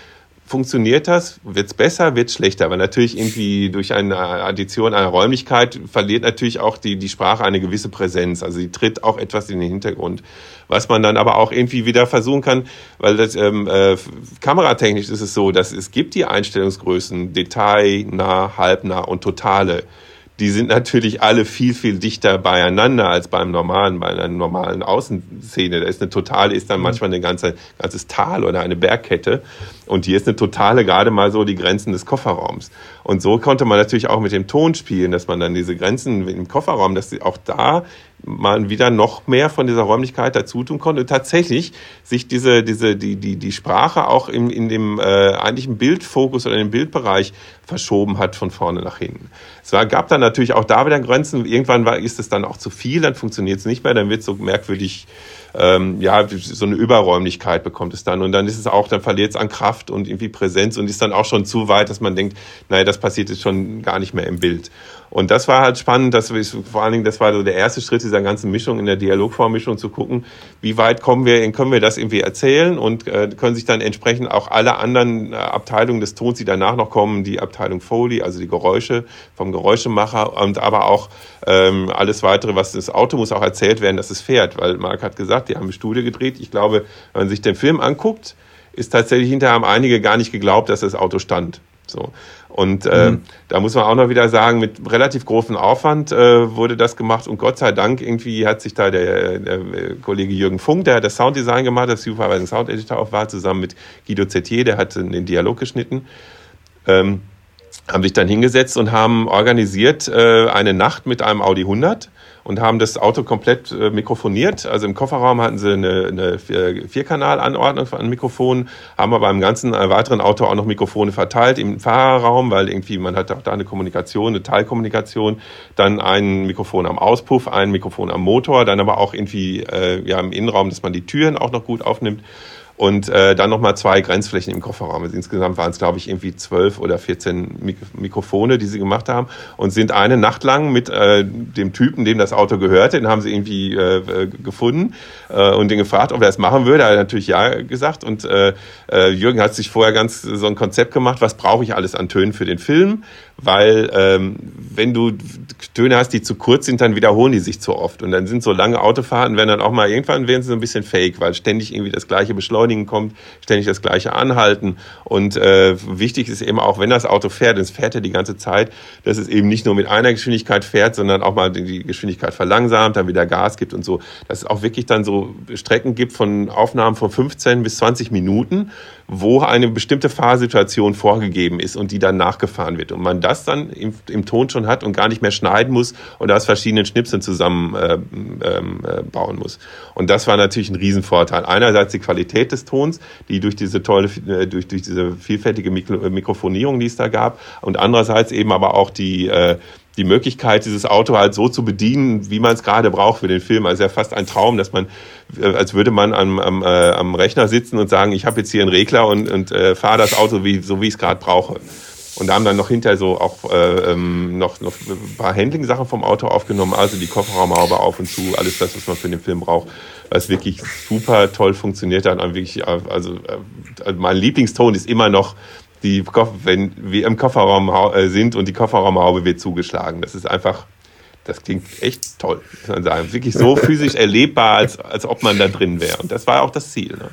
funktioniert das? Wird es besser, wird es schlechter? Aber natürlich irgendwie durch eine Addition einer Räumlichkeit verliert natürlich auch die, die Sprache eine gewisse Präsenz. Also sie tritt auch etwas in den Hintergrund. Was man dann aber auch irgendwie wieder versuchen kann, weil das ähm, äh, kameratechnisch ist es so, dass es gibt die Einstellungsgrößen Detail, nah, halbnah und totale die sind natürlich alle viel, viel dichter beieinander als beim normalen, bei einer normalen Außenszene. Da ist eine totale, ist dann mhm. manchmal ein ganze, ganzes Tal oder eine Bergkette. Und hier ist eine totale gerade mal so die Grenzen des Kofferraums. Und so konnte man natürlich auch mit dem Ton spielen, dass man dann diese Grenzen im Kofferraum, dass sie auch da man wieder noch mehr von dieser Räumlichkeit dazu tun konnte und tatsächlich sich diese, diese, die, die, die Sprache auch in, in dem äh, eigentlichen Bildfokus oder im Bildbereich verschoben hat von vorne nach hinten. Es war, gab dann natürlich auch da wieder Grenzen. Irgendwann war, ist es dann auch zu viel, dann funktioniert es nicht mehr, dann wird es so merkwürdig ähm, ja, so eine Überräumlichkeit bekommt es dann. Und dann ist es auch, dann verliert es an Kraft und irgendwie Präsenz und ist dann auch schon zu weit, dass man denkt, naja, das passiert jetzt schon gar nicht mehr im Bild. Und das war halt spannend, dass wir, vor allen Dingen, das war so der erste Schritt dieser ganzen Mischung, in der Dialogvormischung zu gucken, wie weit kommen wir, können wir das irgendwie erzählen und äh, können sich dann entsprechend auch alle anderen äh, Abteilungen des Tons, die danach noch kommen, die Abteilung Foley, also die Geräusche vom Geräuschemacher und aber auch ähm, alles weitere, was das Auto muss auch erzählt werden, dass es fährt, weil Marc hat gesagt, die haben eine Studie gedreht. Ich glaube, wenn man sich den Film anguckt, ist tatsächlich hinterher haben einige gar nicht geglaubt, dass das Auto stand. So. Und äh, mhm. da muss man auch noch wieder sagen, mit relativ großem Aufwand äh, wurde das gemacht. Und Gott sei Dank irgendwie hat sich da der, der Kollege Jürgen Funk, der hat das Sounddesign gemacht, das Supervising Sound Editor auch war, zusammen mit Guido Zetier, der hat den Dialog geschnitten, ähm, haben sich dann hingesetzt und haben organisiert äh, eine Nacht mit einem Audi 100 und haben das Auto komplett äh, mikrofoniert. Also im Kofferraum hatten sie eine, eine Vierkanal-Anordnung an Mikrofonen, haben aber beim ganzen äh, weiteren Auto auch noch Mikrofone verteilt im Fahrerraum, weil irgendwie man hat auch da eine Kommunikation, eine Teilkommunikation. Dann ein Mikrofon am Auspuff, ein Mikrofon am Motor, dann aber auch irgendwie äh, ja, im Innenraum, dass man die Türen auch noch gut aufnimmt und äh, dann nochmal zwei Grenzflächen im Kofferraum. Also insgesamt waren es, glaube ich, irgendwie zwölf oder 14 Mik Mikrofone, die sie gemacht haben und sind eine Nacht lang mit äh, dem Typen, dem das Auto gehörte, den haben sie irgendwie äh, äh, gefunden äh, und den gefragt, ob er das machen würde. Er hat natürlich ja gesagt und äh, äh, Jürgen hat sich vorher ganz so ein Konzept gemacht, was brauche ich alles an Tönen für den Film, weil ähm, wenn du Töne hast, die zu kurz sind, dann wiederholen die sich zu oft und dann sind so lange Autofahrten, werden dann auch mal irgendwann werden sie so ein bisschen fake, weil ständig irgendwie das gleiche beschleunigen kommt, ständig das gleiche anhalten. Und äh, wichtig ist eben auch, wenn das Auto fährt, es fährt ja die ganze Zeit, dass es eben nicht nur mit einer Geschwindigkeit fährt, sondern auch mal die Geschwindigkeit verlangsamt, dann wieder Gas gibt und so. Dass es auch wirklich dann so Strecken gibt von Aufnahmen von 15 bis 20 Minuten, wo eine bestimmte Fahrsituation vorgegeben ist und die dann nachgefahren wird. Und man das dann im, im Ton schon hat und gar nicht mehr schneiden muss und aus verschiedenen Schnipseln zusammen äh, ähm, äh, muss. Und das war natürlich ein Riesenvorteil. Einerseits die Qualität des Tons, die durch diese tolle, äh, durch, durch diese vielfältige Mikro Mikrofonierung, die es da gab, und andererseits eben aber auch die, äh, die Möglichkeit, dieses Auto halt so zu bedienen, wie man es gerade braucht für den Film. Also ja fast ein Traum, dass man, äh, als würde man am, am, äh, am Rechner sitzen und sagen, ich habe jetzt hier einen Regler und, und äh, fahre das Auto wie, so, wie ich es gerade brauche. Und da haben dann noch hinterher so auch äh, ähm, noch, noch ein paar Handling-Sachen vom Auto aufgenommen, also die Kofferraumhaube auf und zu, alles das, was man für den Film braucht, was wirklich super toll funktioniert hat. Wirklich, äh, also äh, mein Lieblingston ist immer noch die, wenn wir im Kofferraum äh, sind und die Kofferraumhaube wird zugeschlagen. Das ist einfach, das klingt echt toll, muss man sagen. Wirklich so physisch erlebbar, als, als ob man da drin wäre. Und das war auch das Ziel. Ne?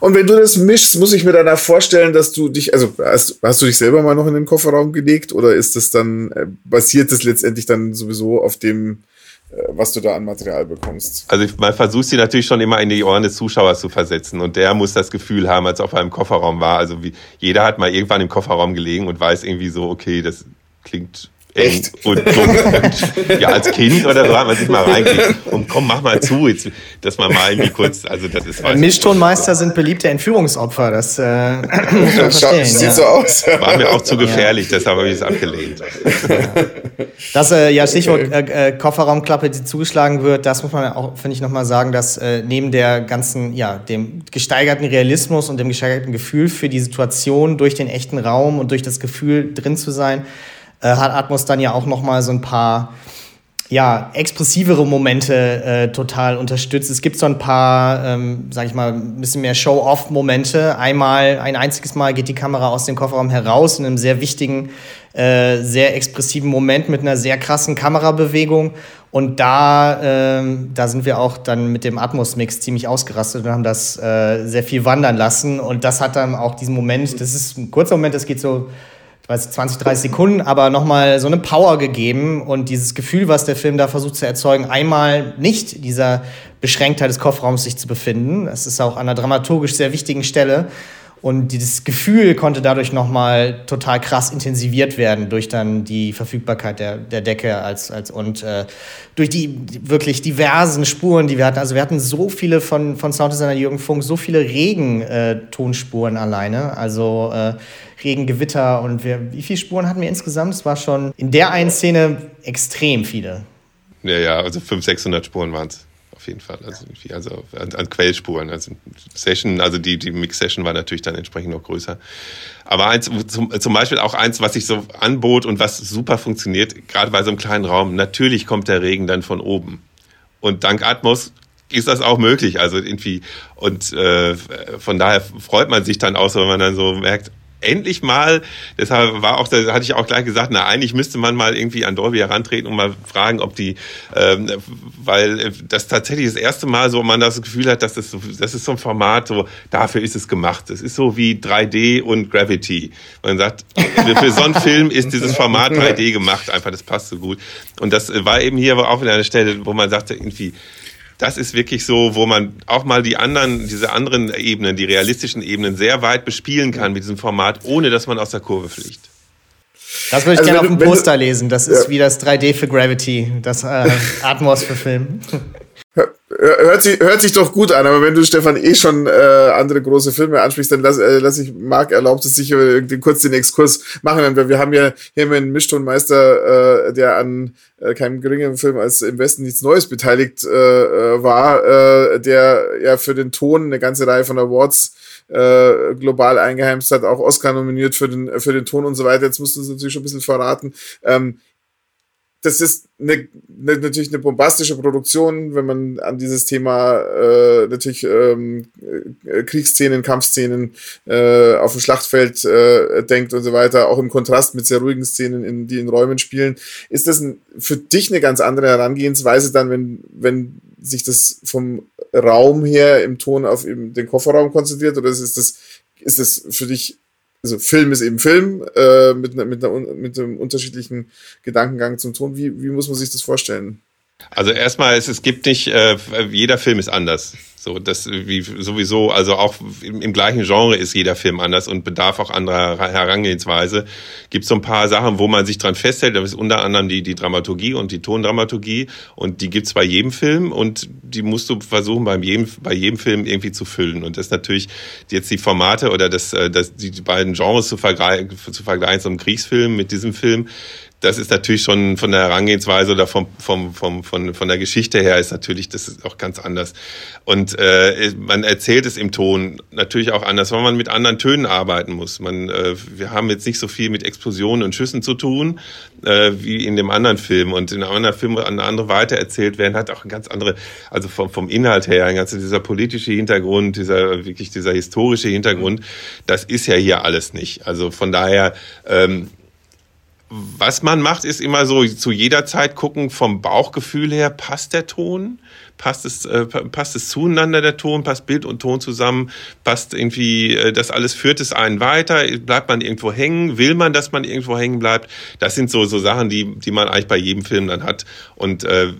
Und wenn du das mischst, muss ich mir danach vorstellen, dass du dich, also hast, hast du dich selber mal noch in den Kofferraum gelegt oder ist das dann, äh, basiert das letztendlich dann sowieso auf dem, äh, was du da an Material bekommst. Also man versucht sie natürlich schon immer in die Ohren des Zuschauers zu versetzen und der muss das Gefühl haben, als ob er im Kofferraum war. Also wie, jeder hat mal irgendwann im Kofferraum gelegen und weiß irgendwie so, okay, das klingt Echt? Und, und, ja, als Kind oder so hat man sich mal reingekriegt. Und komm, mach mal zu, jetzt, dass man mal irgendwie kurz, also das ist. Mischtonmeister sind beliebte Entführungsopfer, das äh, man verstehen. Sieht ja. so aus. War mir auch zu gefährlich, ja. deshalb habe ich es abgelehnt. Das, äh, ja, Stichwort äh, äh, Kofferraumklappe, die zugeschlagen wird, das muss man auch, finde ich, nochmal sagen, dass äh, neben der ganzen, ja, dem gesteigerten Realismus und dem gesteigerten Gefühl für die Situation durch den echten Raum und durch das Gefühl drin zu sein, äh, hat Atmos dann ja auch noch mal so ein paar ja, expressivere Momente äh, total unterstützt. Es gibt so ein paar, ähm, sag ich mal, ein bisschen mehr Show-off-Momente. Einmal, ein einziges Mal geht die Kamera aus dem Kofferraum heraus in einem sehr wichtigen, äh, sehr expressiven Moment mit einer sehr krassen Kamerabewegung. Und da, ähm, da sind wir auch dann mit dem Atmos-Mix ziemlich ausgerastet und haben das äh, sehr viel wandern lassen. Und das hat dann auch diesen Moment, das ist ein kurzer Moment, das geht so weiß 20, 30 Sekunden, aber nochmal so eine Power gegeben und dieses Gefühl, was der Film da versucht zu erzeugen, einmal nicht dieser Beschränktheit des Kofferraums sich zu befinden. Das ist auch an einer dramaturgisch sehr wichtigen Stelle. Und dieses Gefühl konnte dadurch nochmal total krass intensiviert werden durch dann die Verfügbarkeit der, der Decke als, als und äh, durch die wirklich diversen Spuren, die wir hatten. Also wir hatten so viele von, von Sounddesigner Jürgen Funk, so viele Regen-Tonspuren äh, alleine. Also äh, Regengewitter und wir, wie viele Spuren hatten wir insgesamt? Es war schon in der einen Szene extrem viele. Ja, ja, also 500, 600 Spuren waren es auf jeden Fall. Also, also an, an, Quellspuren. Also Session, also die, die Mix-Session war natürlich dann entsprechend noch größer. Aber eins, zum, zum Beispiel auch eins, was sich so anbot und was super funktioniert, gerade bei so einem kleinen Raum, natürlich kommt der Regen dann von oben. Und dank Atmos ist das auch möglich. Also irgendwie, und äh, von daher freut man sich dann auch so, wenn man dann so merkt, endlich mal, deshalb war auch, da hatte ich auch gleich gesagt, na eigentlich müsste man mal irgendwie an Dolby herantreten und mal fragen, ob die, ähm, weil das tatsächlich das erste Mal so man das Gefühl hat, dass das, so, das ist so ein Format, so dafür ist es gemacht. Das ist so wie 3D und Gravity. Man sagt, für so einen Film ist dieses Format 3D gemacht, einfach das passt so gut. Und das war eben hier aber auch wieder eine Stelle, wo man sagte, irgendwie, das ist wirklich so, wo man auch mal die anderen, diese anderen Ebenen, die realistischen Ebenen sehr weit bespielen kann mit diesem Format, ohne dass man aus der Kurve fliegt. Das würde ich also gerne auf dem Poster lesen. Das ist ja. wie das 3D für Gravity, das äh, Atmos für Film. Hört sich, hört sich doch gut an, aber wenn du, Stefan, eh schon äh, andere große Filme ansprichst, dann lass, äh, lass ich, Marc erlaubt es sich äh, kurz den Exkurs machen. Wir, wir haben ja hier einen Mischtonmeister, äh, der an äh, keinem geringeren Film als im Westen nichts Neues beteiligt äh, äh, war, äh, der ja für den Ton eine ganze Reihe von Awards äh, global eingeheimst hat, auch Oscar nominiert für den, für den Ton und so weiter. Jetzt musst du uns natürlich schon ein bisschen verraten. Ähm, das ist eine, eine, natürlich eine bombastische Produktion, wenn man an dieses Thema äh, natürlich ähm, äh, Kriegsszenen, Kampfszenen äh, auf dem Schlachtfeld äh, denkt und so weiter, auch im Kontrast mit sehr ruhigen Szenen, in, die in Räumen spielen. Ist das ein, für dich eine ganz andere Herangehensweise dann, wenn, wenn sich das vom Raum her im Ton auf eben den Kofferraum konzentriert oder ist das, ist das für dich also Film ist eben Film, äh, mit, mit, einer, mit einem unterschiedlichen Gedankengang zum Ton. Wie, wie muss man sich das vorstellen? Also erstmal, es, es gibt nicht, äh, jeder Film ist anders. So, das wie sowieso, also auch im, im, gleichen Genre ist jeder Film anders und bedarf auch anderer Herangehensweise. Gibt so ein paar Sachen, wo man sich dran festhält. Das ist unter anderem die, die Dramaturgie und die Tondramaturgie und die gibt's bei jedem Film und die musst du versuchen bei jedem, bei jedem Film irgendwie zu füllen. Und das natürlich jetzt die Formate oder das, äh, das, die beiden Genres zu vergleichen, zu vergleichen, so ein Kriegsfilm mit diesem Film das ist natürlich schon von der Herangehensweise oder vom, vom, vom, von, von der Geschichte her ist natürlich, das ist auch ganz anders. Und äh, man erzählt es im Ton natürlich auch anders, weil man mit anderen Tönen arbeiten muss. Man, äh, wir haben jetzt nicht so viel mit Explosionen und Schüssen zu tun, äh, wie in dem anderen Film. Und in einem anderen Film eine andere weitererzählt werden, hat auch ein ganz andere, also vom, vom Inhalt her, ein ganzer dieser politische Hintergrund, dieser wirklich dieser historische Hintergrund, das ist ja hier alles nicht. Also von daher ähm, was man macht, ist immer so zu jeder Zeit gucken, vom Bauchgefühl her, passt der Ton? Passt es, äh, passt es zueinander, der Ton? Passt Bild und Ton zusammen? Passt irgendwie, äh, das alles führt es einen weiter? Bleibt man irgendwo hängen? Will man, dass man irgendwo hängen bleibt? Das sind so, so Sachen, die, die man eigentlich bei jedem Film dann hat. Und äh,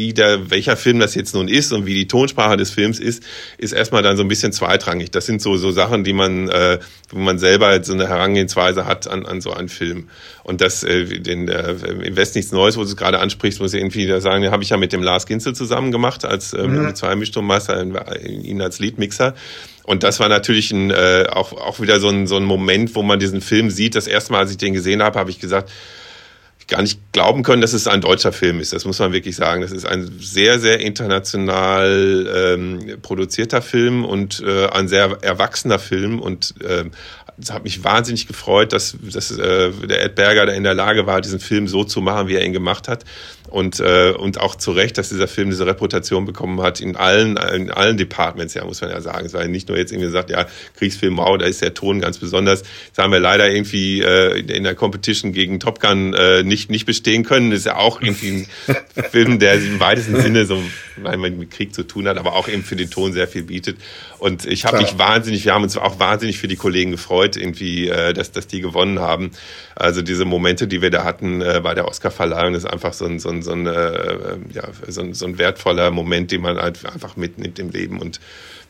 wie der, welcher Film das jetzt nun ist und wie die Tonsprache des Films ist, ist erstmal dann so ein bisschen zweitrangig. Das sind so, so Sachen, die man, äh, wo man selber so eine Herangehensweise hat an, an so einen Film. Und das, äh, den, äh, im Westen nichts Neues, wo du es gerade ansprichst, muss ich irgendwie da sagen, habe ich ja mit dem Lars Ginzel zusammen gemacht, als äh, mhm. zwei Mischtonmeister, ihn als Leadmixer. Und das war natürlich ein, äh, auch, auch wieder so ein, so ein Moment, wo man diesen Film sieht. Das erste Mal, als ich den gesehen habe, habe ich gesagt, gar nicht glauben können, dass es ein deutscher Film ist. Das muss man wirklich sagen. Das ist ein sehr, sehr international ähm, produzierter Film und äh, ein sehr erwachsener Film und äh, hat mich wahnsinnig gefreut, dass, dass äh, der Ed Berger da in der Lage war, diesen Film so zu machen, wie er ihn gemacht hat. Und, äh, und auch zu Recht, dass dieser Film diese Reputation bekommen hat in allen, in allen Departments, ja, muss man ja sagen. Es war nicht nur jetzt irgendwie gesagt, ja, Kriegsfilm, wow, da ist der Ton ganz besonders. Das haben wir leider irgendwie äh, in der Competition gegen Top Gun äh, nicht, nicht bestehen können. Das ist ja auch irgendwie ein Film, der im weitesten Sinne so, weil man mit Krieg zu tun hat, aber auch eben für den Ton sehr viel bietet. Und ich habe mich wahnsinnig, wir haben uns auch wahnsinnig für die Kollegen gefreut, irgendwie, äh, dass, dass die gewonnen haben. Also diese Momente, die wir da hatten äh, bei der Oscarverleihung, ist einfach so ein, so ein, so ein, äh, ja, so ein, so ein wertvoller Moment, den man halt einfach mitnimmt im Leben und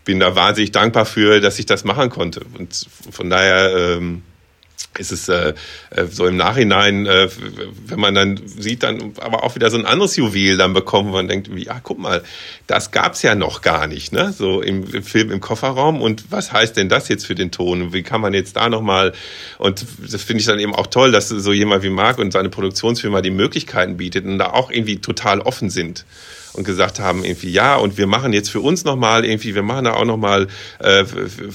bin da wahnsinnig dankbar für, dass ich das machen konnte. Und von daher ähm, es äh, äh, so im Nachhinein, äh, wenn man dann sieht, dann aber auch wieder so ein anderes Juwel dann bekommen, wo man denkt, ja, guck mal, das gab's ja noch gar nicht, ne? So im, im, Film im Kofferraum und was heißt denn das jetzt für den Ton? Wie kann man jetzt da nochmal, und das finde ich dann eben auch toll, dass so jemand wie Marc und seine Produktionsfirma die Möglichkeiten bietet und da auch irgendwie total offen sind und gesagt haben, irgendwie, ja, und wir machen jetzt für uns nochmal irgendwie, wir machen da auch nochmal, äh,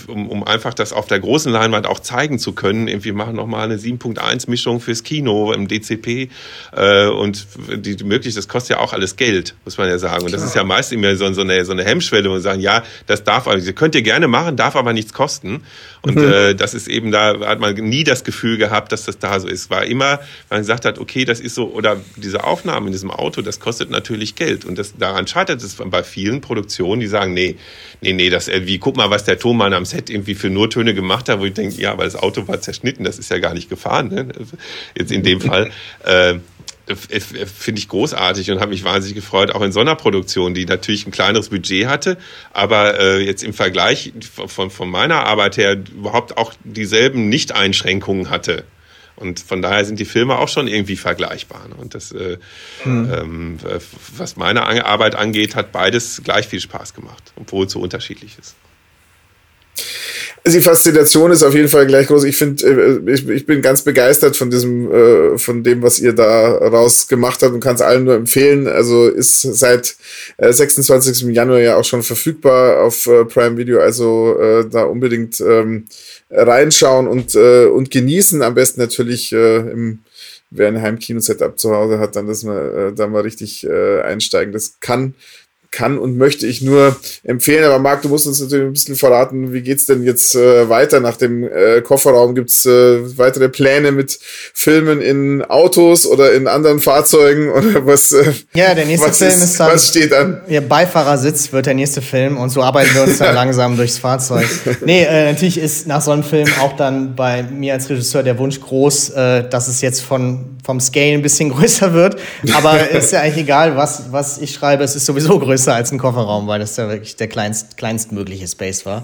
um, um einfach das auf der großen Leinwand auch zeigen zu können, irgendwie machen nochmal eine 7.1 Mischung fürs Kino im DCP äh, und die, möglich, das kostet ja auch alles Geld, muss man ja sagen. Und das ist ja meist immer so, so, eine, so eine Hemmschwelle, wo wir sagen, ja, das darf, also, könnt ihr gerne machen, darf aber nichts kosten. Und mhm. äh, das ist eben, da hat man nie das Gefühl gehabt, dass das da so ist. War immer, man gesagt hat, okay, das ist so, oder diese Aufnahme in diesem Auto, das kostet natürlich Geld. Und das, daran scheitert es bei vielen Produktionen, die sagen, nee, nee, nee, das irgendwie, guck mal, was der Tonmann am Set irgendwie für Nurtöne gemacht hat, wo ich denke, ja, aber das Auto war zerschnitten, das ist ja gar nicht gefahren. Ne? Jetzt in dem Fall. Äh, finde ich großartig und habe mich wahnsinnig gefreut, auch in Sonderproduktion, die natürlich ein kleineres Budget hatte, aber äh, jetzt im Vergleich von, von meiner Arbeit her überhaupt auch dieselben Nicht-Einschränkungen hatte. Und von daher sind die Filme auch schon irgendwie vergleichbar. Ne? Und das, äh, mhm. ähm, was meine Arbeit angeht, hat beides gleich viel Spaß gemacht, obwohl es so unterschiedlich ist. Also die Faszination ist auf jeden Fall gleich groß. Ich finde, äh, ich, ich bin ganz begeistert von diesem, äh, von dem, was ihr da raus gemacht habt und kann es allen nur empfehlen. Also ist seit 26. Januar ja auch schon verfügbar auf Prime Video. Also da unbedingt ähm, reinschauen und, und genießen. Am besten natürlich im wer ein Heimkino-Setup zu Hause hat, dann dass man äh, da mal richtig äh, einsteigen. Das kann kann und möchte ich nur empfehlen. Aber Marc, du musst uns natürlich ein bisschen verraten, wie geht's denn jetzt äh, weiter nach dem äh, Kofferraum? Gibt's äh, weitere Pläne mit Filmen in Autos oder in anderen Fahrzeugen oder was? Äh, ja, der nächste Film ist, ist, dann. Was steht an? Ihr Beifahrersitz wird der nächste Film und so arbeiten wir uns dann langsam durchs Fahrzeug. Nee, äh, natürlich ist nach so einem Film auch dann bei mir als Regisseur der Wunsch groß, äh, dass es jetzt von vom Scale ein bisschen größer wird. Aber ist ja eigentlich egal, was, was ich schreibe. Es ist sowieso größer als ein Kofferraum, weil das ja wirklich der kleinst, kleinstmögliche Space war.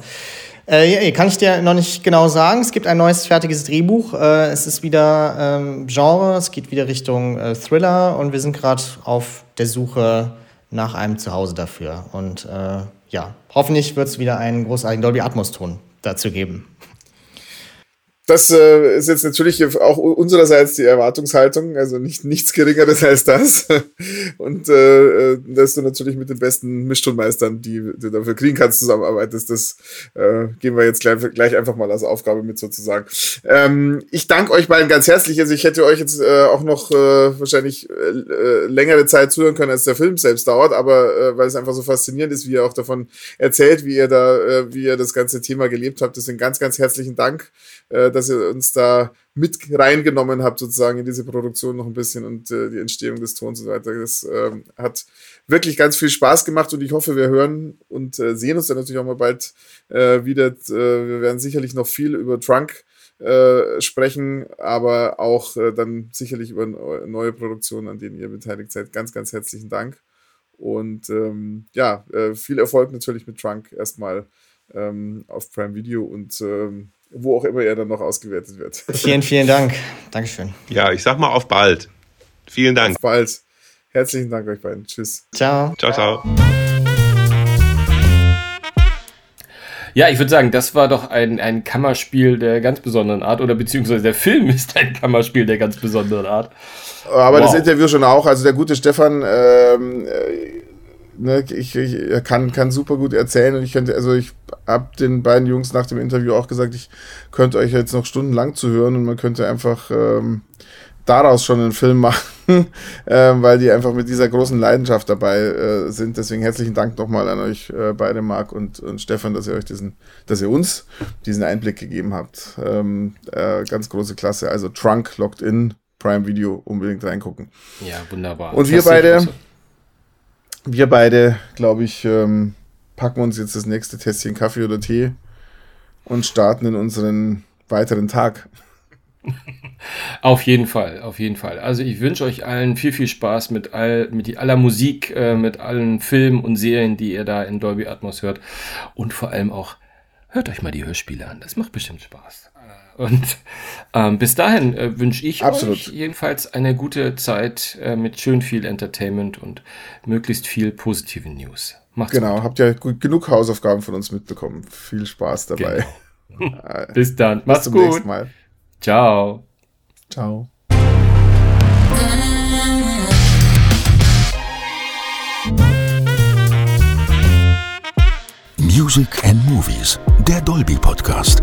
Äh, kann ich dir noch nicht genau sagen. Es gibt ein neues fertiges Drehbuch. Äh, es ist wieder ähm, Genre, es geht wieder Richtung äh, Thriller und wir sind gerade auf der Suche nach einem Zuhause dafür. Und äh, ja, hoffentlich wird es wieder einen großartigen Dolby Atmos-Ton dazu geben das äh, ist jetzt natürlich auch unsererseits die Erwartungshaltung, also nicht nichts Geringeres als das. Und äh, äh, dass du natürlich mit den besten Mischtonmeistern, die du dafür kriegen kannst, zusammenarbeitest, das äh, gehen wir jetzt gleich, gleich einfach mal als Aufgabe mit sozusagen. Ähm, ich danke euch beiden ganz herzlich. Also ich hätte euch jetzt äh, auch noch äh, wahrscheinlich äh, äh, längere Zeit zuhören können, als der Film selbst dauert, aber äh, weil es einfach so faszinierend ist, wie ihr auch davon erzählt, wie ihr da, äh, wie ihr das ganze Thema gelebt habt. Deswegen ganz, ganz herzlichen Dank. Äh, dass ihr uns da mit reingenommen habt, sozusagen in diese Produktion noch ein bisschen und äh, die Entstehung des Tons und so weiter. Das ähm, hat wirklich ganz viel Spaß gemacht und ich hoffe, wir hören und äh, sehen uns dann natürlich auch mal bald äh, wieder. Äh, wir werden sicherlich noch viel über Trunk äh, sprechen, aber auch äh, dann sicherlich über neue Produktionen, an denen ihr beteiligt seid. Ganz, ganz herzlichen Dank. Und ähm, ja, äh, viel Erfolg natürlich mit Trunk erstmal ähm, auf Prime Video und ähm, wo auch immer er dann noch ausgewertet wird. Vielen, vielen Dank. Dankeschön. Ja, ich sag mal auf bald. Vielen Dank. Auf bald. Herzlichen Dank euch beiden. Tschüss. Ciao. Ciao, ciao. Ja, ich würde sagen, das war doch ein, ein Kammerspiel der ganz besonderen Art, oder beziehungsweise der Film ist ein Kammerspiel der ganz besonderen Art. Aber wow. das Interview schon auch. Also der gute Stefan ähm, äh, ne, ich, ich er kann, kann super gut erzählen und ich könnte, also ich habe den beiden Jungs nach dem Interview auch gesagt, ich könnte euch jetzt noch stundenlang zuhören und man könnte einfach ähm, daraus schon einen Film machen, äh, weil die einfach mit dieser großen Leidenschaft dabei äh, sind. Deswegen herzlichen Dank nochmal an euch äh, beide, Marc und, und Stefan, dass ihr euch diesen, dass ihr uns diesen Einblick gegeben habt. Ähm, äh, ganz große Klasse. Also Trunk Locked In, Prime Video, unbedingt reingucken. Ja, wunderbar. Und wir beide, wir beide, glaube ich, ähm, packen uns jetzt das nächste Tässchen Kaffee oder Tee und starten in unseren weiteren Tag. Auf jeden Fall, auf jeden Fall. Also ich wünsche euch allen viel, viel Spaß mit, all, mit aller Musik, äh, mit allen Filmen und Serien, die ihr da in Dolby Atmos hört. Und vor allem auch, hört euch mal die Hörspiele an. Das macht bestimmt Spaß. Und ähm, bis dahin äh, wünsche ich Absolut. euch jedenfalls eine gute Zeit äh, mit schön viel Entertainment und möglichst viel positiven News. Macht's genau, gut. habt ihr genug Hausaufgaben von uns mitbekommen. Viel Spaß dabei. Genau. bis dann. Macht's bis zum gut. nächsten Mal. Ciao. Ciao. Music and Movies, der Dolby Podcast.